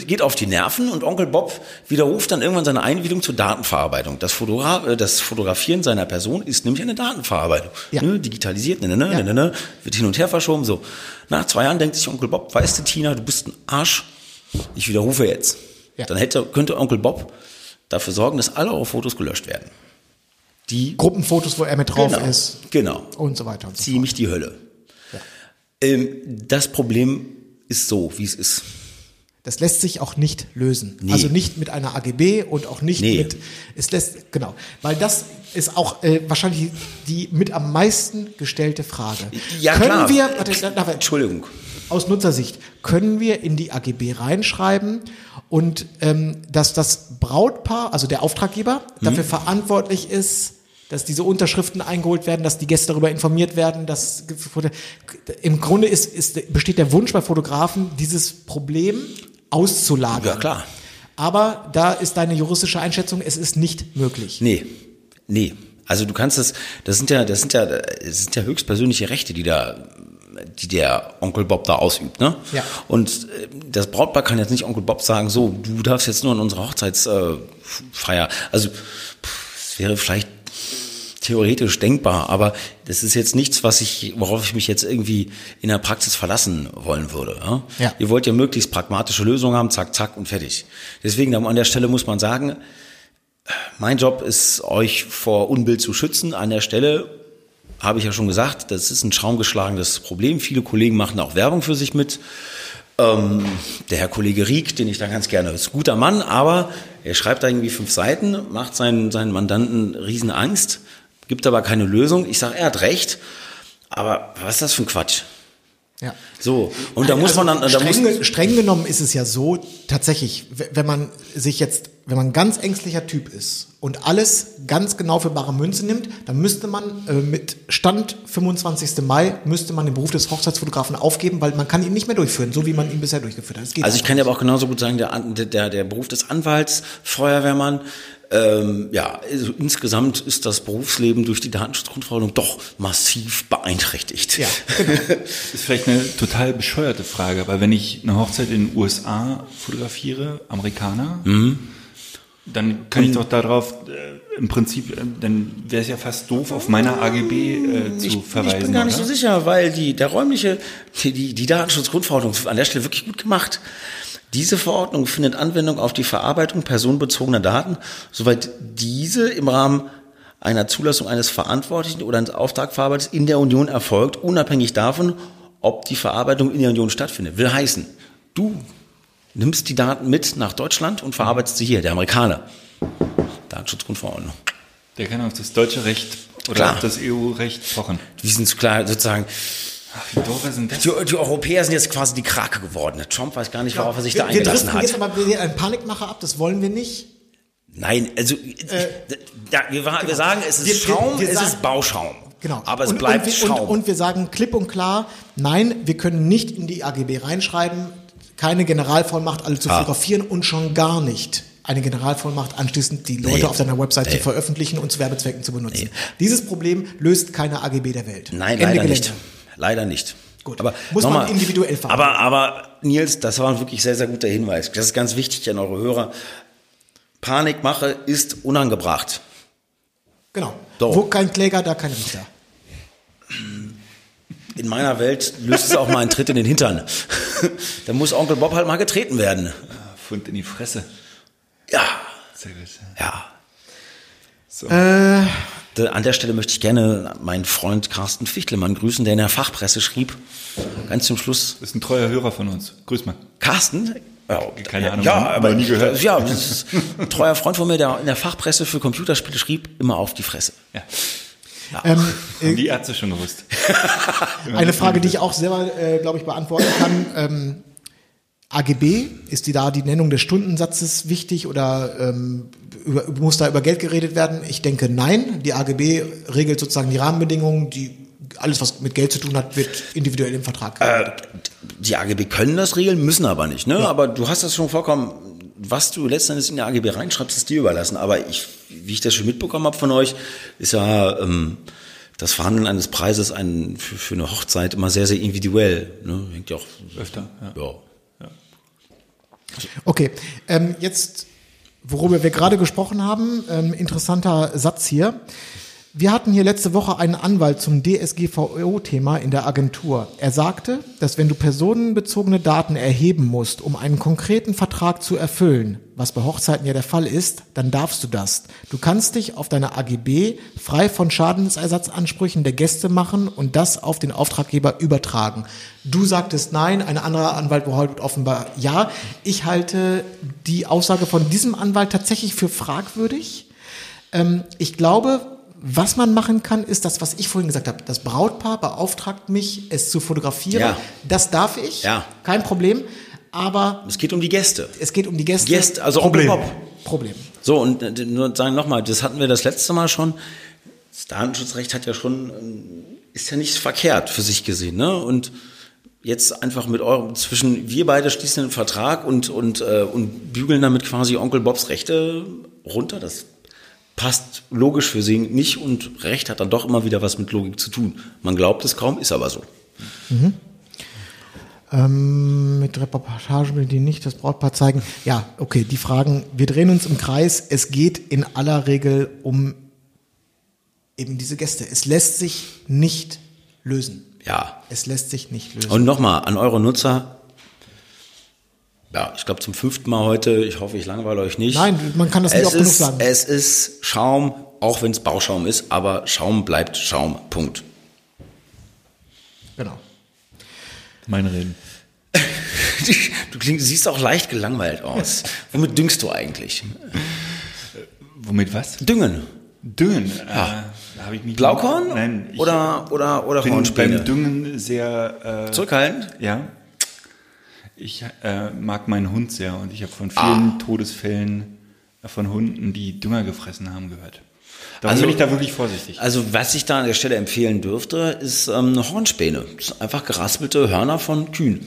[SPEAKER 3] geht auf die Nerven und Onkel Bob widerruft dann irgendwann seine Einwilligung zur Datenverarbeitung. Das, Fotogra äh, das Fotografieren seiner Person ist nämlich eine Datenverarbeitung.
[SPEAKER 1] Ja.
[SPEAKER 3] Ne, digitalisiert, ne, ne, ne,
[SPEAKER 1] Ja.
[SPEAKER 3] ne, ne, wird hin und her verschoben. So. Nach zwei Jahren denkt sich Onkel Bob, weißt du, Tina, du bist ein Arsch. Ich widerrufe jetzt.
[SPEAKER 1] Ja.
[SPEAKER 3] Dann hätte, könnte Onkel Bob dafür sorgen, dass alle eure Fotos gelöscht werden. Die
[SPEAKER 1] Gruppenfotos, wo er mit drauf
[SPEAKER 3] genau,
[SPEAKER 1] ist
[SPEAKER 3] Genau
[SPEAKER 1] und so weiter und so fort.
[SPEAKER 3] ziemlich die Hölle. Ähm, das Problem ist so, wie es ist.
[SPEAKER 1] Das lässt sich auch nicht lösen.
[SPEAKER 3] Nee.
[SPEAKER 1] Also nicht mit einer AGB und auch nicht
[SPEAKER 3] Nee.
[SPEAKER 1] mit, es lässt, genau, weil das ist auch äh, wahrscheinlich die mit am meisten gestellte Frage.
[SPEAKER 3] Ja,
[SPEAKER 1] können
[SPEAKER 3] klar.
[SPEAKER 1] wir, warte, da- da-
[SPEAKER 3] Entschuldigung.
[SPEAKER 1] aus Nutzersicht, können wir in die AGB reinschreiben und ähm, dass das Brautpaar, also der Auftraggeber,
[SPEAKER 3] Mhm.
[SPEAKER 1] dafür verantwortlich ist, dass diese Unterschriften eingeholt werden, dass die Gäste darüber informiert werden, dass im Grunde ist, ist, besteht der Wunsch bei Fotografen, dieses Problem auszulagern.
[SPEAKER 3] Ja, klar.
[SPEAKER 1] Aber da ist deine juristische Einschätzung, es ist nicht möglich.
[SPEAKER 3] Nee, nee. Also du kannst das, das sind ja, das sind ja, das sind ja höchstpersönliche Rechte, die da, die der Onkel Bob da ausübt, ne?
[SPEAKER 1] Ja.
[SPEAKER 3] Und äh, das Brautpaar kann jetzt nicht Onkel Bob sagen, so, du darfst jetzt nur an unserer Hochzeitsfeier. Äh, Feier. also pff, es wäre vielleicht theoretisch denkbar, aber das ist jetzt nichts, was ich, worauf ich mich jetzt irgendwie in der Praxis verlassen wollen würde. Ja?
[SPEAKER 1] Ja.
[SPEAKER 3] Ihr wollt ja möglichst pragmatische Lösungen haben, zack, zack und fertig. Deswegen an der Stelle muss man sagen, mein Job ist, euch vor Unbild zu schützen. An der Stelle habe ich ja schon gesagt, das ist ein schaumgeschlagenes Problem. Viele Kollegen machen auch Werbung für sich mit. Ähm, der Herr Kollege Rieck, den ich da ganz gerne, ist ein guter Mann, aber er schreibt da irgendwie fünf Seiten, macht seinen, seinen Mandanten Riesenangst, gibt aber keine Lösung. Ich sage, er hat recht, aber was ist das für ein Quatsch?
[SPEAKER 1] Ja.
[SPEAKER 3] So, und da
[SPEAKER 1] Nein,
[SPEAKER 3] muss
[SPEAKER 1] also
[SPEAKER 3] man dann, da muss,
[SPEAKER 1] streng, streng genommen ist es ja so, tatsächlich, wenn man sich jetzt, wenn man ein ganz ängstlicher Typ ist und alles ganz genau für bare Münze nimmt, dann müsste man äh, mit Stand 25. Mai, müsste man den Beruf des Hochzeitsfotografen aufgeben, weil man kann ihn nicht mehr durchführen, so wie man ihn bisher durchgeführt hat.
[SPEAKER 3] Also ich kann ja aber auch genauso gut sagen, der, der, der Beruf des Anwalts, Feuerwehrmann, ähm, ja, also insgesamt ist das Berufsleben durch die Datenschutzgrundverordnung doch massiv beeinträchtigt.
[SPEAKER 1] Ja,
[SPEAKER 2] Das ist vielleicht eine total bescheuerte Frage, weil wenn ich eine Hochzeit in den USA fotografiere, Amerikaner, dann kann ich doch darauf äh, im Prinzip, äh, dann wäre es ja fast doof, auf meine AGB äh, zu
[SPEAKER 3] Ich,
[SPEAKER 2] verweisen.
[SPEAKER 3] ich bin gar nicht
[SPEAKER 2] oder?
[SPEAKER 3] so sicher, weil die, der räumliche, die, die, die Datenschutzgrundverordnung ist an der Stelle wirklich gut gemacht. Diese Verordnung findet Anwendung auf die Verarbeitung personenbezogener Daten, soweit diese im Rahmen einer Zulassung eines Verantwortlichen oder eines Auftragverarbeiters in der Union erfolgt, unabhängig davon, ob die Verarbeitung in der Union stattfindet. Will heißen, du nimmst die Daten mit nach Deutschland und verarbeitest sie hier, der Amerikaner. Datenschutzgrundverordnung.
[SPEAKER 2] Der kann auf das deutsche Recht oder
[SPEAKER 3] Klar.
[SPEAKER 2] auf das EU-Recht pochen.
[SPEAKER 3] Die sind klar sozusagen,
[SPEAKER 2] Ach, wie doof sind das?
[SPEAKER 3] Die, die Europäer sind jetzt quasi die Krake geworden. Trump weiß gar nicht, worauf er sich da
[SPEAKER 1] wir, wir
[SPEAKER 3] eingelassen
[SPEAKER 1] driften jetzt
[SPEAKER 3] hat.
[SPEAKER 1] aber wieder einen Panikmacher ab, das wollen wir nicht.
[SPEAKER 3] Nein, also ja, wir, wa- wir sagen, es ist
[SPEAKER 1] Wir- wir-
[SPEAKER 3] Schaum,
[SPEAKER 1] wir
[SPEAKER 3] es
[SPEAKER 1] sagen-
[SPEAKER 3] ist Bauschaum.
[SPEAKER 1] Genau.
[SPEAKER 3] Aber es
[SPEAKER 1] und,
[SPEAKER 3] bleibt
[SPEAKER 1] und, wir-
[SPEAKER 3] Schaum.
[SPEAKER 1] Und, und wir sagen klipp und klar, nein, wir können nicht in die AGB reinschreiben, keine Generalvollmacht, alle zu
[SPEAKER 3] Ah.
[SPEAKER 1] fotografieren und schon gar nicht eine Generalvollmacht anschließend die Leute
[SPEAKER 3] Nee.
[SPEAKER 1] auf deiner Website zu
[SPEAKER 3] Nee.
[SPEAKER 1] veröffentlichen und zu Werbezwecken zu benutzen. Dieses Problem löst keine AGB der Welt.
[SPEAKER 3] Nein,
[SPEAKER 1] Ende
[SPEAKER 3] leider
[SPEAKER 1] Gelände.
[SPEAKER 3] nicht. Leider nicht.
[SPEAKER 1] Gut.
[SPEAKER 3] Aber
[SPEAKER 1] Muss man
[SPEAKER 3] nochmal,
[SPEAKER 1] individuell verhandeln.
[SPEAKER 3] Aber, aber Nils, das war ein wirklich sehr, sehr guter Hinweis. Das ist ganz wichtig an eure Hörer. Panikmache ist unangebracht.
[SPEAKER 1] Genau.
[SPEAKER 3] So.
[SPEAKER 1] Wo kein Kläger, da kein Richter.
[SPEAKER 3] In meiner Welt löst es auch mal einen Tritt in den Hintern. da muss Onkel Bob halt mal getreten werden.
[SPEAKER 2] Fund in die Fresse.
[SPEAKER 3] Ja,
[SPEAKER 2] Sehr gut.
[SPEAKER 3] ja.
[SPEAKER 2] So.
[SPEAKER 1] Äh,
[SPEAKER 3] An der Stelle möchte ich gerne meinen Freund Carsten Fichtlemann grüßen, der in der Fachpresse schrieb, ganz zum Schluss,
[SPEAKER 2] Das ist ein treuer Hörer von uns. Grüß mal.
[SPEAKER 3] Carsten? Ja,
[SPEAKER 2] Keine Ahnung,
[SPEAKER 3] ja, aber
[SPEAKER 2] nie gehört.
[SPEAKER 3] Ja, das ist ein treuer Freund von mir, der in der Fachpresse für Computerspiele schrieb, immer auf die Fresse.
[SPEAKER 2] Ja.
[SPEAKER 1] ähm,
[SPEAKER 2] Haben die Ärzte schon gewusst.
[SPEAKER 1] Eine Frage, die ich auch selber, äh, glaube ich, beantworten kann. Ähm, AGB, ist die da die Nennung des Stundensatzes wichtig oder ähm, über, muss da über Geld geredet werden? Ich denke nein. Die AGB regelt sozusagen die Rahmenbedingungen, die alles, was mit Geld zu tun hat, wird individuell im Vertrag.
[SPEAKER 3] Äh, die AGB können das regeln, müssen aber nicht. Ne? Ja. Aber du hast das schon vollkommen, was du letztendlich in die AGB reinschreibst, ist dir überlassen. Aber ich, wie ich das schon mitbekommen habe von euch, ist ja ähm, das Verhandeln eines Preises ein, für, für eine Hochzeit immer sehr, sehr individuell. Ne? Hängt ja auch öfter. Ja. ja.
[SPEAKER 1] Okay, ähm, jetzt, worüber wir gerade gesprochen haben, ähm, interessanter Satz hier. Wir hatten hier letzte Woche einen Anwalt zum DSGVO-Thema in der Agentur. Er sagte, dass wenn du personenbezogene Daten erheben musst, um einen konkreten Vertrag zu erfüllen, was bei Hochzeiten ja der Fall ist, dann darfst du das. Du kannst dich auf deine AGB frei von Schadensersatzansprüchen der Gäste machen und das auf den Auftraggeber übertragen. Du sagtest nein, ein anderer Anwalt behauptet offenbar ja. Ich halte die Aussage von diesem Anwalt tatsächlich für fragwürdig. Ähm, ich glaube, was man machen kann, ist das, was ich vorhin gesagt habe. Das Brautpaar beauftragt mich, es zu fotografieren. Ja. Das darf ich. Ja. Kein Problem. Aber.
[SPEAKER 3] Es geht um die Gäste.
[SPEAKER 1] Es geht um die Gäste.
[SPEAKER 3] Gäste, also Problem. Onkel
[SPEAKER 1] Bob. Problem.
[SPEAKER 3] So, und äh, nur sagen nochmal, das hatten wir das letzte Mal schon. Das Datenschutzrecht hat ja schon, ähm, ist ja nicht verkehrt für sich gesehen, ne? Und jetzt einfach mit eurem, zwischen, wir beide schließen einen Vertrag und, und, äh, und bügeln damit quasi Onkel Bobs Rechte runter. Das passt logisch für sie nicht und Recht hat dann doch immer wieder was mit Logik zu tun. Man glaubt es kaum, ist aber so. Mhm.
[SPEAKER 1] Ähm, mit Reportagen will die nicht das Brautpaar zeigen. Ja, okay, die Fragen, wir drehen uns im Kreis. Es geht in aller Regel um eben diese Gäste. Es lässt sich nicht lösen.
[SPEAKER 3] Ja.
[SPEAKER 1] Es lässt sich nicht lösen.
[SPEAKER 3] Und nochmal an eure Nutzer, ja, ich glaube zum fünften Mal heute. Ich hoffe, ich langweile euch nicht.
[SPEAKER 1] Nein, man kann das nicht
[SPEAKER 3] es
[SPEAKER 1] oft genug sagen.
[SPEAKER 3] Es ist Schaum, auch wenn es Bauschaum ist, aber Schaum bleibt Schaum. Punkt.
[SPEAKER 1] Genau.
[SPEAKER 2] Meine Reden.
[SPEAKER 3] du, klingst, siehst auch leicht gelangweilt aus. Womit düngst du eigentlich?
[SPEAKER 2] Womit was?
[SPEAKER 3] Düngen.
[SPEAKER 2] Düngen?
[SPEAKER 3] Ja. Äh, ich mich Blaukorn?
[SPEAKER 2] Nein.
[SPEAKER 3] Ich oder, oder, oder
[SPEAKER 2] bin Hornspäne? beim Düngen sehr...
[SPEAKER 3] Äh, Zurückhaltend?
[SPEAKER 2] Ja. Ich äh, mag meinen Hund sehr und ich habe von vielen ah. Todesfällen von Hunden, die Dünger gefressen haben, gehört. Darum also, bin ich da wirklich vorsichtig.
[SPEAKER 3] Also was ich da an der Stelle empfehlen dürfte, ist ähm, eine Hornspäne. Das sind einfach geraspelte Hörner von Kühen.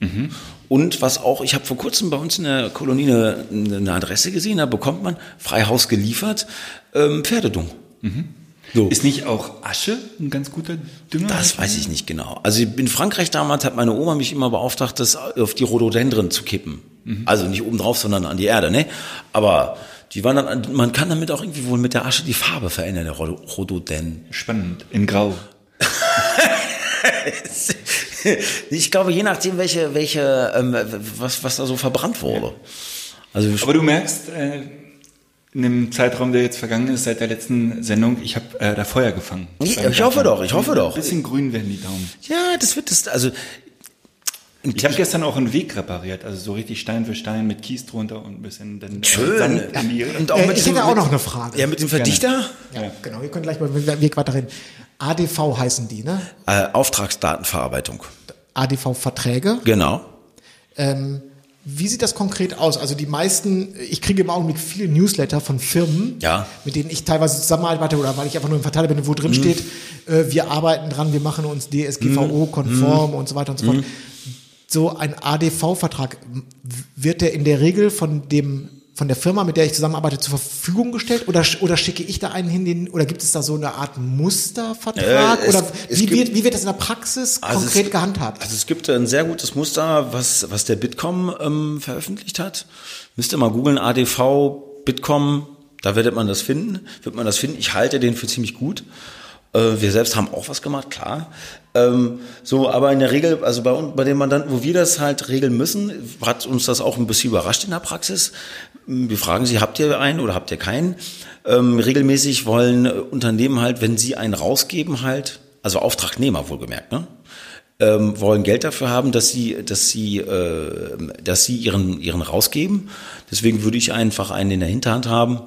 [SPEAKER 3] Mhm. Und was auch, ich habe vor kurzem bei uns in der Kolonie eine, eine Adresse gesehen, da bekommt man frei Haus geliefert ähm, Pferdedung. Mhm.
[SPEAKER 2] So. Ist nicht auch Asche ein ganz guter Dünger?
[SPEAKER 3] Das weiß ich nicht genau. Also in Frankreich damals hat meine Oma mich immer beauftragt, das auf die Rhododendren zu kippen. Mhm. Also nicht oben drauf, sondern an die Erde, ne? Aber die waren dann, man kann damit auch irgendwie wohl mit der Asche die Farbe verändern, der Rhododendren.
[SPEAKER 2] Spannend. In Grau.
[SPEAKER 3] ich glaube, je nachdem, welche, welche, ähm, was, was da so verbrannt wurde.
[SPEAKER 2] Also, Aber du merkst, äh, in dem Zeitraum, der jetzt vergangen ist, seit der letzten Sendung, ich habe äh, da Feuer gefangen.
[SPEAKER 3] Ich, ich hoffe doch, ich hoffe doch.
[SPEAKER 2] Ein bisschen grün werden die Daumen.
[SPEAKER 3] Ja, das wird das, also.
[SPEAKER 2] Ich habe gestern auch einen Weg repariert, also so richtig Stein für Stein mit Kies drunter und ein bisschen dann
[SPEAKER 3] Schön.
[SPEAKER 1] Und auch äh, mit ich hätte auch noch eine Frage.
[SPEAKER 3] Ja, mit dem Verdichter?
[SPEAKER 1] Ja, ja. genau. Ihr könnt gleich mal mit dem Weg weiterhin. ADV heißen die, ne?
[SPEAKER 3] Äh, Auftragsdatenverarbeitung.
[SPEAKER 1] ADV-Verträge?
[SPEAKER 3] Genau.
[SPEAKER 1] Ähm, wie sieht das konkret aus? Also die meisten, ich kriege im Augenblick viele Newsletter von Firmen,
[SPEAKER 3] ja.
[SPEAKER 1] mit denen ich teilweise zusammenarbeite oder weil ich einfach nur im Verteiler bin, wo drin mhm. steht, äh, wir arbeiten dran, wir machen uns DSGVO-konform mhm. und so weiter und so fort. Mhm. So ein ADV-Vertrag, wird der in der Regel von dem von der Firma, mit der ich zusammenarbeite, zur Verfügung gestellt? Oder, oder schicke ich da einen hin, den, oder gibt es da so eine Art Mustervertrag? Äh, es, oder wie, gibt, wird, wie wird das in der Praxis also konkret
[SPEAKER 3] es,
[SPEAKER 1] gehandhabt?
[SPEAKER 3] Also es gibt ein sehr gutes Muster, was, was der Bitkom ähm, veröffentlicht hat. Müsst ihr mal googeln, ADV, Bitkom, da werdet man das finden, wird man das finden. Ich halte den für ziemlich gut. Äh, wir selbst haben auch was gemacht, klar. Ähm, so, aber in der Regel, also bei, bei den Mandanten, wo wir das halt regeln müssen, hat uns das auch ein bisschen überrascht in der Praxis. Wir fragen sie, habt ihr einen oder habt ihr keinen? Ähm, regelmäßig wollen Unternehmen halt, wenn sie einen rausgeben halt, also Auftragnehmer wohlgemerkt, ne? Ähm, wollen Geld dafür haben, dass sie, dass sie, äh, dass sie ihren, ihren rausgeben. Deswegen würde ich einfach einen in der Hinterhand haben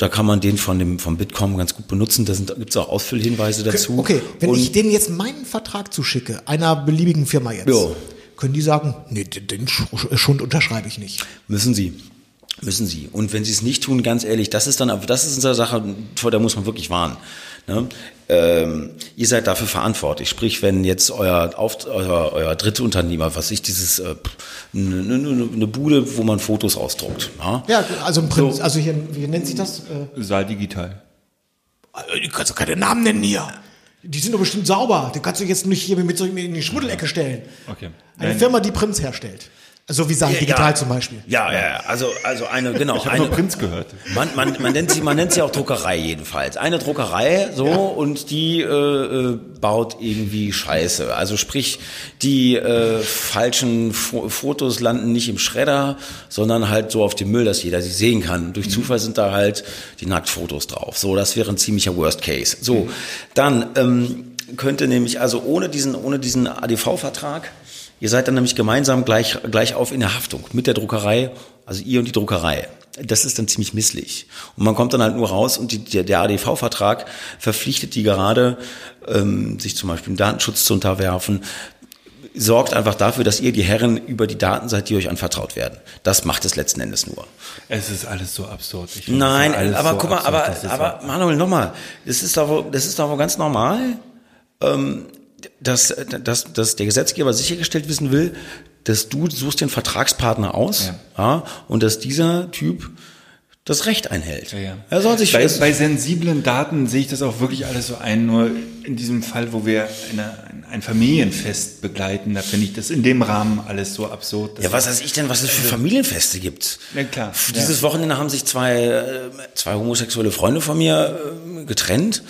[SPEAKER 3] da kann man den von dem vom Bitkom ganz gut benutzen. Da gibt es auch Ausfüllhinweise dazu.
[SPEAKER 1] Okay, wenn Und ich denen jetzt meinen Vertrag zuschicke, einer beliebigen Firma jetzt, jo. können die sagen, nee, den den Sch- Schund unterschreibe ich nicht.
[SPEAKER 3] Müssen sie. Müssen sie. Und wenn sie es nicht tun, ganz ehrlich, das ist dann, das ist eine Sache, vor der muss man wirklich warnen. Ne? Ähm, ihr seid dafür verantwortlich. Sprich, wenn jetzt euer, Auf, euer, euer Drittunternehmer, was ich dieses, äh, eine, eine, eine Bude, wo man Fotos ausdruckt. Ja?
[SPEAKER 1] Ja, also im Prinzip, also hier, wie nennt sich das? Äh,
[SPEAKER 2] Saal digital.
[SPEAKER 1] Du kannst doch keine Namen nennen hier. Die sind doch bestimmt sauber. Die kannst du jetzt nicht hier mit so in die Schmuddelecke stellen.
[SPEAKER 2] Okay.
[SPEAKER 1] Eine
[SPEAKER 2] Nein.
[SPEAKER 1] Firma, die Prinz herstellt. So wie Sachen digital
[SPEAKER 3] ja.
[SPEAKER 1] zum Beispiel.
[SPEAKER 3] Ja, ja, ja. Also, also eine, genau.
[SPEAKER 2] Ich habe nur Prinz gehört.
[SPEAKER 3] Man, man, man, nennt sie, man nennt sie auch Druckerei jedenfalls. Eine Druckerei, so, und die äh, äh, baut irgendwie Scheiße. Also sprich, die äh, falschen Fo Fotos landen nicht im Schredder, sondern halt so auf dem Müll, dass jeder sie sehen kann. Durch Zufall sind da halt die Nacktfotos drauf. So, das wäre ein ziemlicher Worst Case. So, dann ähm, könnte nämlich, also ohne diesen, ohne diesen ADV-Vertrag, Ihr seid dann nämlich gemeinsam gleich, gleich auf in der Haftung mit der Druckerei, also ihr und die Druckerei. Das ist dann ziemlich misslich. Und man kommt dann halt nur raus und die, der, der ADV-Vertrag verpflichtet die gerade, ähm, sich zum Beispiel dem Datenschutz zu unterwerfen, sorgt einfach dafür, dass ihr die Herren über die Daten seid, die euch anvertraut werden. Das macht es letzten Endes nur.
[SPEAKER 2] Es ist alles so absurd. Ich finde,
[SPEAKER 3] Nein, aber
[SPEAKER 2] so
[SPEAKER 3] guck mal,
[SPEAKER 2] absurd,
[SPEAKER 3] aber, aber Manuel, nochmal, das ist doch, wohl- das ist doch wohl ganz normal, ähm, dass, dass, dass der Gesetzgeber sichergestellt wissen will, dass du suchst den Vertragspartner aus ja. und dass dieser Typ das Recht einhält.
[SPEAKER 2] Ja, ja.
[SPEAKER 3] Er soll sich
[SPEAKER 2] bei, bei sensiblen Daten sehe ich das auch wirklich alles so ein. Nur in diesem Fall, wo wir eine, ein, Familienfest begleiten, da finde ich das in dem Rahmen alles so absurd.
[SPEAKER 3] ja, was weiß ich denn, was es für Familienfeste gibt?
[SPEAKER 2] Na klar,
[SPEAKER 3] Dieses Wochenende haben sich zwei, äh, zwei homosexuelle Freunde von mir äh, getrennt.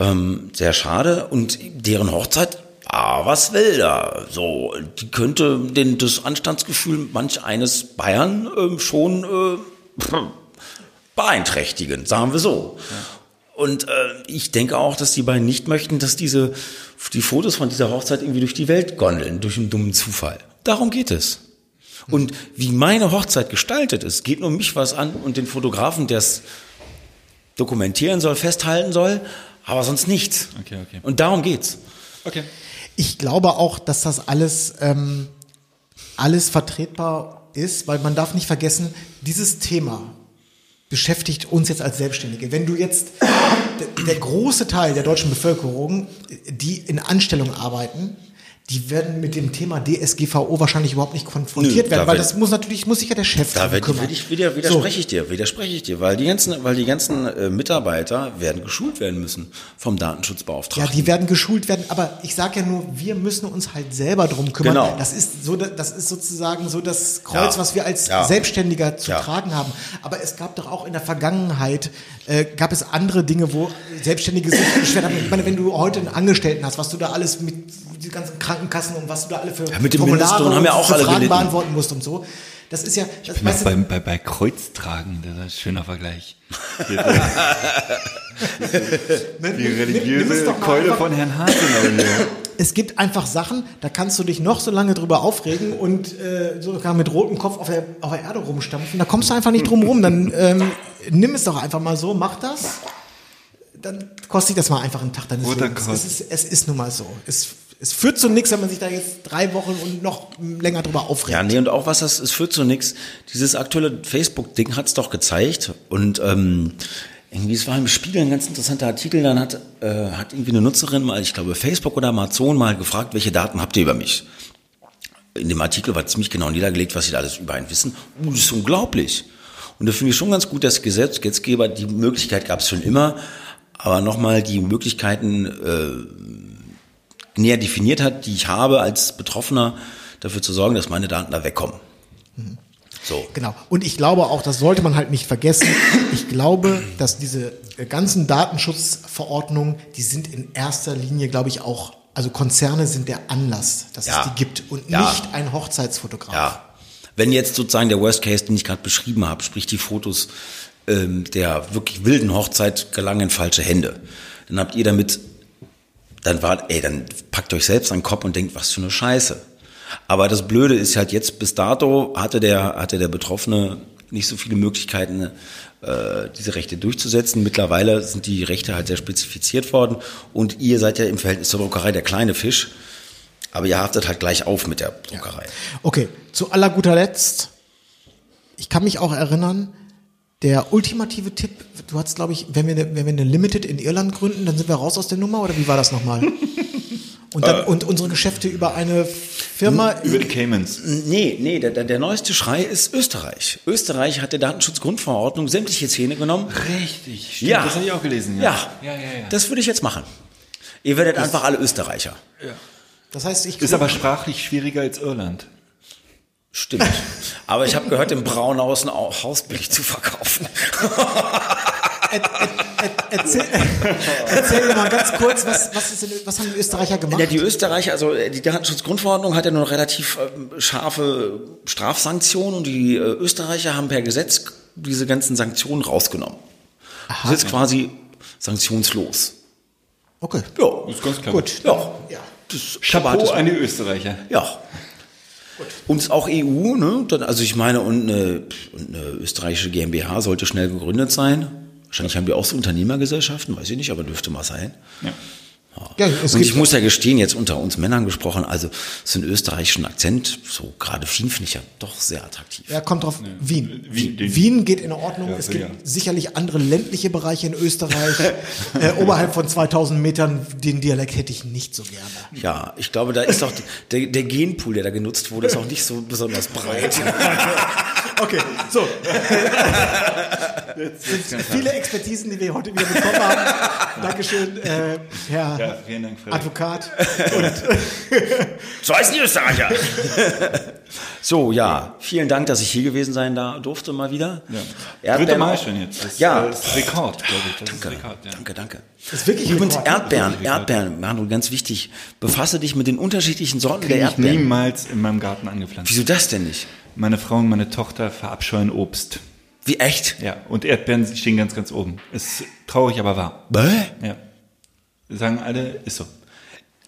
[SPEAKER 3] Ähm, sehr schade. Und deren Hochzeit, ah, was will da? So, die könnte den, das Anstandsgefühl manch eines Bayern ähm, schon äh, beeinträchtigen, sagen wir so. Und äh, ich denke auch, dass die beiden nicht möchten, dass diese die Fotos von dieser Hochzeit irgendwie durch die Welt gondeln, durch einen dummen Zufall. Darum geht es. Und wie meine Hochzeit gestaltet ist, geht nur mich was an und den Fotografen, der es dokumentieren soll, festhalten soll, aber sonst nichts.
[SPEAKER 2] Okay, okay.
[SPEAKER 3] Und darum geht's.
[SPEAKER 2] Okay.
[SPEAKER 1] Ich glaube auch, dass das alles, ähm, alles vertretbar ist, weil man darf nicht vergessen, dieses Thema beschäftigt uns jetzt als Selbstständige. Wenn du jetzt der, der große Teil der deutschen Bevölkerung, die in Anstellung arbeiten, die werden mit dem Thema DSGVO wahrscheinlich überhaupt nicht konfrontiert
[SPEAKER 3] Nö,
[SPEAKER 1] werden,
[SPEAKER 3] da
[SPEAKER 1] weil
[SPEAKER 3] wird-
[SPEAKER 1] das muss natürlich, muss sich ja der Chef
[SPEAKER 3] Da werd,
[SPEAKER 1] kümmern.
[SPEAKER 3] ich, wieder, widerspreche ich dir, widerspreche ich dir, weil die ganzen, weil die ganzen äh, Mitarbeiter werden geschult werden müssen vom
[SPEAKER 1] Ja,
[SPEAKER 3] Datenschutzbeauftragten.
[SPEAKER 1] die werden geschult werden, aber ich sage ja nur, wir müssen uns halt selber drum kümmern.
[SPEAKER 3] Genau.
[SPEAKER 1] Das ist so, das ist sozusagen so das Kreuz,
[SPEAKER 3] Ja.
[SPEAKER 1] was wir als
[SPEAKER 3] Ja.
[SPEAKER 1] Selbstständiger zu
[SPEAKER 3] Ja.
[SPEAKER 1] tragen haben. Aber es gab doch auch in der Vergangenheit äh, gab es andere Dinge, wo Selbstständige sich beschwert haben. Ich meine, wenn du heute einen Angestellten hast, was du da alles mit die ganzen Krankenkassen und was du da alle für
[SPEAKER 3] Ja, mit dem
[SPEAKER 1] Formulare
[SPEAKER 3] Mindestlohn haben ja
[SPEAKER 1] und
[SPEAKER 3] auch alle
[SPEAKER 1] Fragen
[SPEAKER 3] gelitten.
[SPEAKER 1] beantworten musst und so. Das ist ja, das,
[SPEAKER 2] Ich
[SPEAKER 1] du,
[SPEAKER 2] bei, bei, bei Kreuztragen, das ist ein schöner Vergleich. Die,
[SPEAKER 1] ne,
[SPEAKER 2] die religiöse Keule von Herrn Hasenau hier.
[SPEAKER 1] es gibt einfach Sachen, da kannst du dich noch so lange drüber aufregen und äh, sogar mit rotem Kopf auf der, auf der Erde rumstampfen. Da kommst du einfach nicht drum rum. Dann ähm, nimm es doch einfach mal so, mach das. Dann kostet dich das mal einfach einen Tag deines
[SPEAKER 2] Roter
[SPEAKER 1] Lebens. Es ist, es ist nun mal so. Es, es führt zu nichts, wenn man sich da jetzt drei Wochen und noch länger drüber aufregt.
[SPEAKER 3] Ja, nee, und auch was das, es führt zu nichts. Dieses aktuelle Facebook-Ding hat's doch gezeigt. Und ähm, irgendwie, es war im Spiegel ein ganz interessanter Artikel, dann hat, äh, hat irgendwie eine Nutzerin mal, ich glaube, Facebook oder Amazon mal gefragt, welche Daten habt ihr über mich? In dem Artikel war ziemlich genau niedergelegt, was sie da alles über einen wissen. Uh, das ist unglaublich. Und da finde ich schon ganz gut, dass Gesetz, Gesetzgeber, die Möglichkeit gab es schon immer, aber nochmal die Möglichkeiten äh, näher definiert hat, die ich habe als Betroffener, dafür zu sorgen, dass meine Daten da wegkommen. So.
[SPEAKER 1] Genau. Und ich glaube auch, das sollte man halt nicht vergessen. Ich glaube, dass diese äh, ganzen Datenschutzverordnungen, die sind in erster Linie, glaube ich, auch, also Konzerne sind der Anlass, dass
[SPEAKER 3] Ja.
[SPEAKER 1] es die gibt und
[SPEAKER 3] Ja.
[SPEAKER 1] nicht ein Hochzeitsfotograf.
[SPEAKER 3] Ja. Wenn jetzt sozusagen der Worst Case, den ich gerade beschrieben habe, sprich die Fotos ähm, der wirklich wilden Hochzeit gelangen in falsche Hände, dann habt ihr damit, dann war, ey, dann packt euch selbst an den Kopf und denkt, was für eine Scheiße. Aber das Blöde ist halt jetzt bis dato hatte der hatte der Betroffene nicht so viele Möglichkeiten, äh, diese Rechte durchzusetzen. Mittlerweile sind die Rechte halt sehr spezifiziert worden und ihr seid ja im Verhältnis zur Druckerei der kleine Fisch. Aber ihr haftet halt gleich auf mit der Druckerei.
[SPEAKER 1] Okay, zu aller guter Letzt, ich kann mich auch erinnern, der ultimative Tipp, du hast, glaube ich, wenn wir, eine, wenn wir eine Limited in Irland gründen, dann sind wir raus aus der Nummer, oder wie war das nochmal? Und, dann, und unsere Geschäfte über eine Firma.
[SPEAKER 2] Über die Caymans.
[SPEAKER 3] Nee, nee, der, der, der neueste Schrei ist Österreich. Österreich hat der Datenschutzgrundverordnung sämtliche Zähne genommen.
[SPEAKER 2] Richtig, stimmt,
[SPEAKER 3] Ja.
[SPEAKER 2] das habe ich auch gelesen.
[SPEAKER 3] Ja,
[SPEAKER 2] ja, ja. ja.
[SPEAKER 3] das würde ich jetzt machen. Ihr werdet einfach alle Österreicher.
[SPEAKER 1] Das heißt, ich
[SPEAKER 2] ist aber sprachlich schwieriger als Irland.
[SPEAKER 3] Stimmt. Aber ich habe gehört, im Braunhaus ein Au- Haus billig zu verkaufen.
[SPEAKER 1] erzähl, erzähl mir mal ganz kurz, was, was, ist denn, was haben die Österreicher gemacht?
[SPEAKER 3] Ja, die Österreicher, also äh, die Datenschutzgrundverordnung hat ja nur relativ ähm, scharfe Strafsanktionen und die äh, Österreicher haben per Gesetz diese ganzen Sanktionen rausgenommen. das ist quasi sanktionslos.
[SPEAKER 1] okay.
[SPEAKER 3] Ja,
[SPEAKER 2] ist ganz klar.
[SPEAKER 1] Gut.
[SPEAKER 3] ja.
[SPEAKER 1] Ja.
[SPEAKER 3] Das
[SPEAKER 2] Chapeau an die Österreicher.
[SPEAKER 3] Ja. Und auch EU, ne? Also ich meine, und eine, und eine österreichische GmbH sollte schnell gegründet sein. Wahrscheinlich haben die auch so Unternehmergesellschaften, weiß ich nicht, aber dürfte mal sein.
[SPEAKER 2] Ja.
[SPEAKER 1] Ja, es
[SPEAKER 3] und ich muss ja gestehen, jetzt unter uns Männern gesprochen, also so einen österreichischen Akzent, so gerade Wien finde ich ja doch sehr attraktiv.
[SPEAKER 1] Ja, kommt drauf. Wien.
[SPEAKER 2] Wien, den-
[SPEAKER 1] Wien geht in Ordnung.
[SPEAKER 2] Ja,
[SPEAKER 1] es gibt
[SPEAKER 2] ja.
[SPEAKER 1] sicherlich andere ländliche Bereiche in Österreich. äh, oberhalb von 2000 Metern, den Dialekt hätte ich nicht so gerne.
[SPEAKER 3] Ja, ich glaube, da ist auch die, der, der Genpool, der da genutzt wurde, ist auch nicht so besonders breit.
[SPEAKER 1] Okay, so. Viele Expertisen, die wir heute wieder bekommen haben. Dankeschön, äh, Herr
[SPEAKER 2] Ja, vielen Dank.
[SPEAKER 1] Advokat.
[SPEAKER 3] So heißen die Österreicher. so, ja, vielen Dank, dass ich hier gewesen sein da durfte mal wieder.
[SPEAKER 2] Ja. Dritte
[SPEAKER 3] Erdbeeren
[SPEAKER 2] Mal schon jetzt. Das
[SPEAKER 3] Ja.
[SPEAKER 2] ist Rekord, glaube ich. Das
[SPEAKER 3] Danke,
[SPEAKER 2] ist Rekord, ja.
[SPEAKER 3] danke, danke.
[SPEAKER 1] Das ist wirklich
[SPEAKER 3] Übrigens,
[SPEAKER 1] Rekord?
[SPEAKER 3] Erdbeeren. Erdbeeren, Manu, ganz wichtig. Befasse dich mit den unterschiedlichen Sorten der
[SPEAKER 2] Kriege ich
[SPEAKER 3] Erdbeeren.
[SPEAKER 2] niemals in meinem Garten angepflanzt.
[SPEAKER 3] Wieso das denn nicht?
[SPEAKER 2] Meine Frau und meine Tochter verabscheuen Obst.
[SPEAKER 3] Wie echt?
[SPEAKER 2] Ja, und Erdbeeren stehen ganz, ganz oben. Ist traurig, aber wahr.
[SPEAKER 3] Bäh?
[SPEAKER 2] Ja. Sagen alle, ist so.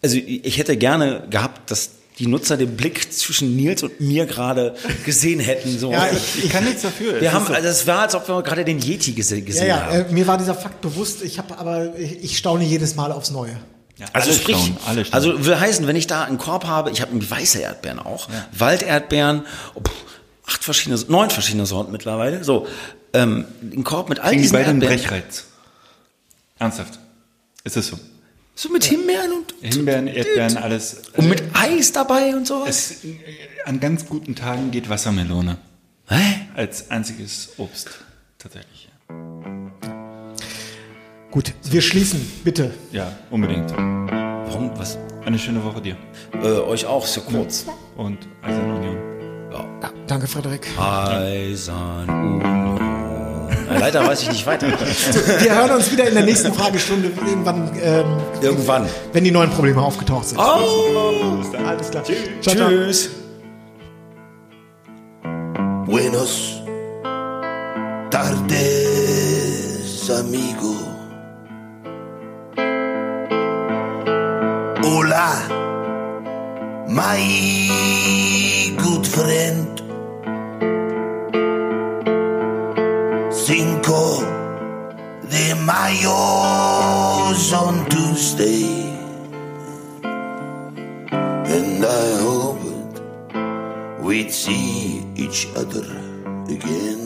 [SPEAKER 3] Also ich hätte gerne gehabt, dass die Nutzer den Blick zwischen Nils und mir gerade gesehen hätten. So.
[SPEAKER 1] Ja, ich,
[SPEAKER 2] Ich kann nichts dafür.
[SPEAKER 3] wir
[SPEAKER 2] Es
[SPEAKER 3] haben,
[SPEAKER 2] so.
[SPEAKER 3] also es war, als ob wir gerade den Yeti gese
[SPEAKER 1] Ja,
[SPEAKER 3] gesehen
[SPEAKER 1] ja,
[SPEAKER 3] haben.
[SPEAKER 1] äh, mir war dieser Fakt bewusst. Ich habe aber, ich, ich staune jedes Mal aufs Neue.
[SPEAKER 2] ja,
[SPEAKER 3] Also
[SPEAKER 2] alle
[SPEAKER 3] sprich,
[SPEAKER 2] staunen, alle staunen.
[SPEAKER 3] also will heißen, wenn ich da einen Korb habe, ich habe weiße Erdbeeren auch, Walderdbeeren, oh, acht verschiedene, neun verschiedene Sorten mittlerweile. So, ähm, einen Korb mit all
[SPEAKER 2] kriegen die
[SPEAKER 3] diesen
[SPEAKER 2] beide einen
[SPEAKER 3] Erdbeeren.
[SPEAKER 2] Brechreiz. Ernsthaft. Ist es so.
[SPEAKER 3] So mit Himbeeren und,
[SPEAKER 2] Himbeeren, Erdbeeren, alles.
[SPEAKER 3] und mit Eis dabei und sowas.
[SPEAKER 2] Es, an ganz guten Tagen geht Wassermelone
[SPEAKER 3] Hä?
[SPEAKER 2] als einziges Obst. Tatsächlich.
[SPEAKER 1] Gut, wir schließen, bitte.
[SPEAKER 2] Ja, unbedingt.
[SPEAKER 3] Warum? Was?
[SPEAKER 2] Eine schöne Woche dir.
[SPEAKER 3] Äh, euch auch, ja kurz.
[SPEAKER 2] Und Eisern Union.
[SPEAKER 1] Ja, danke, Frederik.
[SPEAKER 3] Eisern Union. Leider weiß ich nicht weiter.
[SPEAKER 1] Wir hören uns wieder in der nächsten Fragestunde irgendwann, ähm,
[SPEAKER 3] Irgendwann.
[SPEAKER 1] wenn die neuen Probleme aufgetaucht sind.
[SPEAKER 3] Oh,
[SPEAKER 1] Alles klar. Ciao, ciao.
[SPEAKER 3] tschüss.
[SPEAKER 4] Buenos tardes, amigo. Hola, my good friend. Cinco de Mayo's on Tuesday. And I hoped we'd see each other again.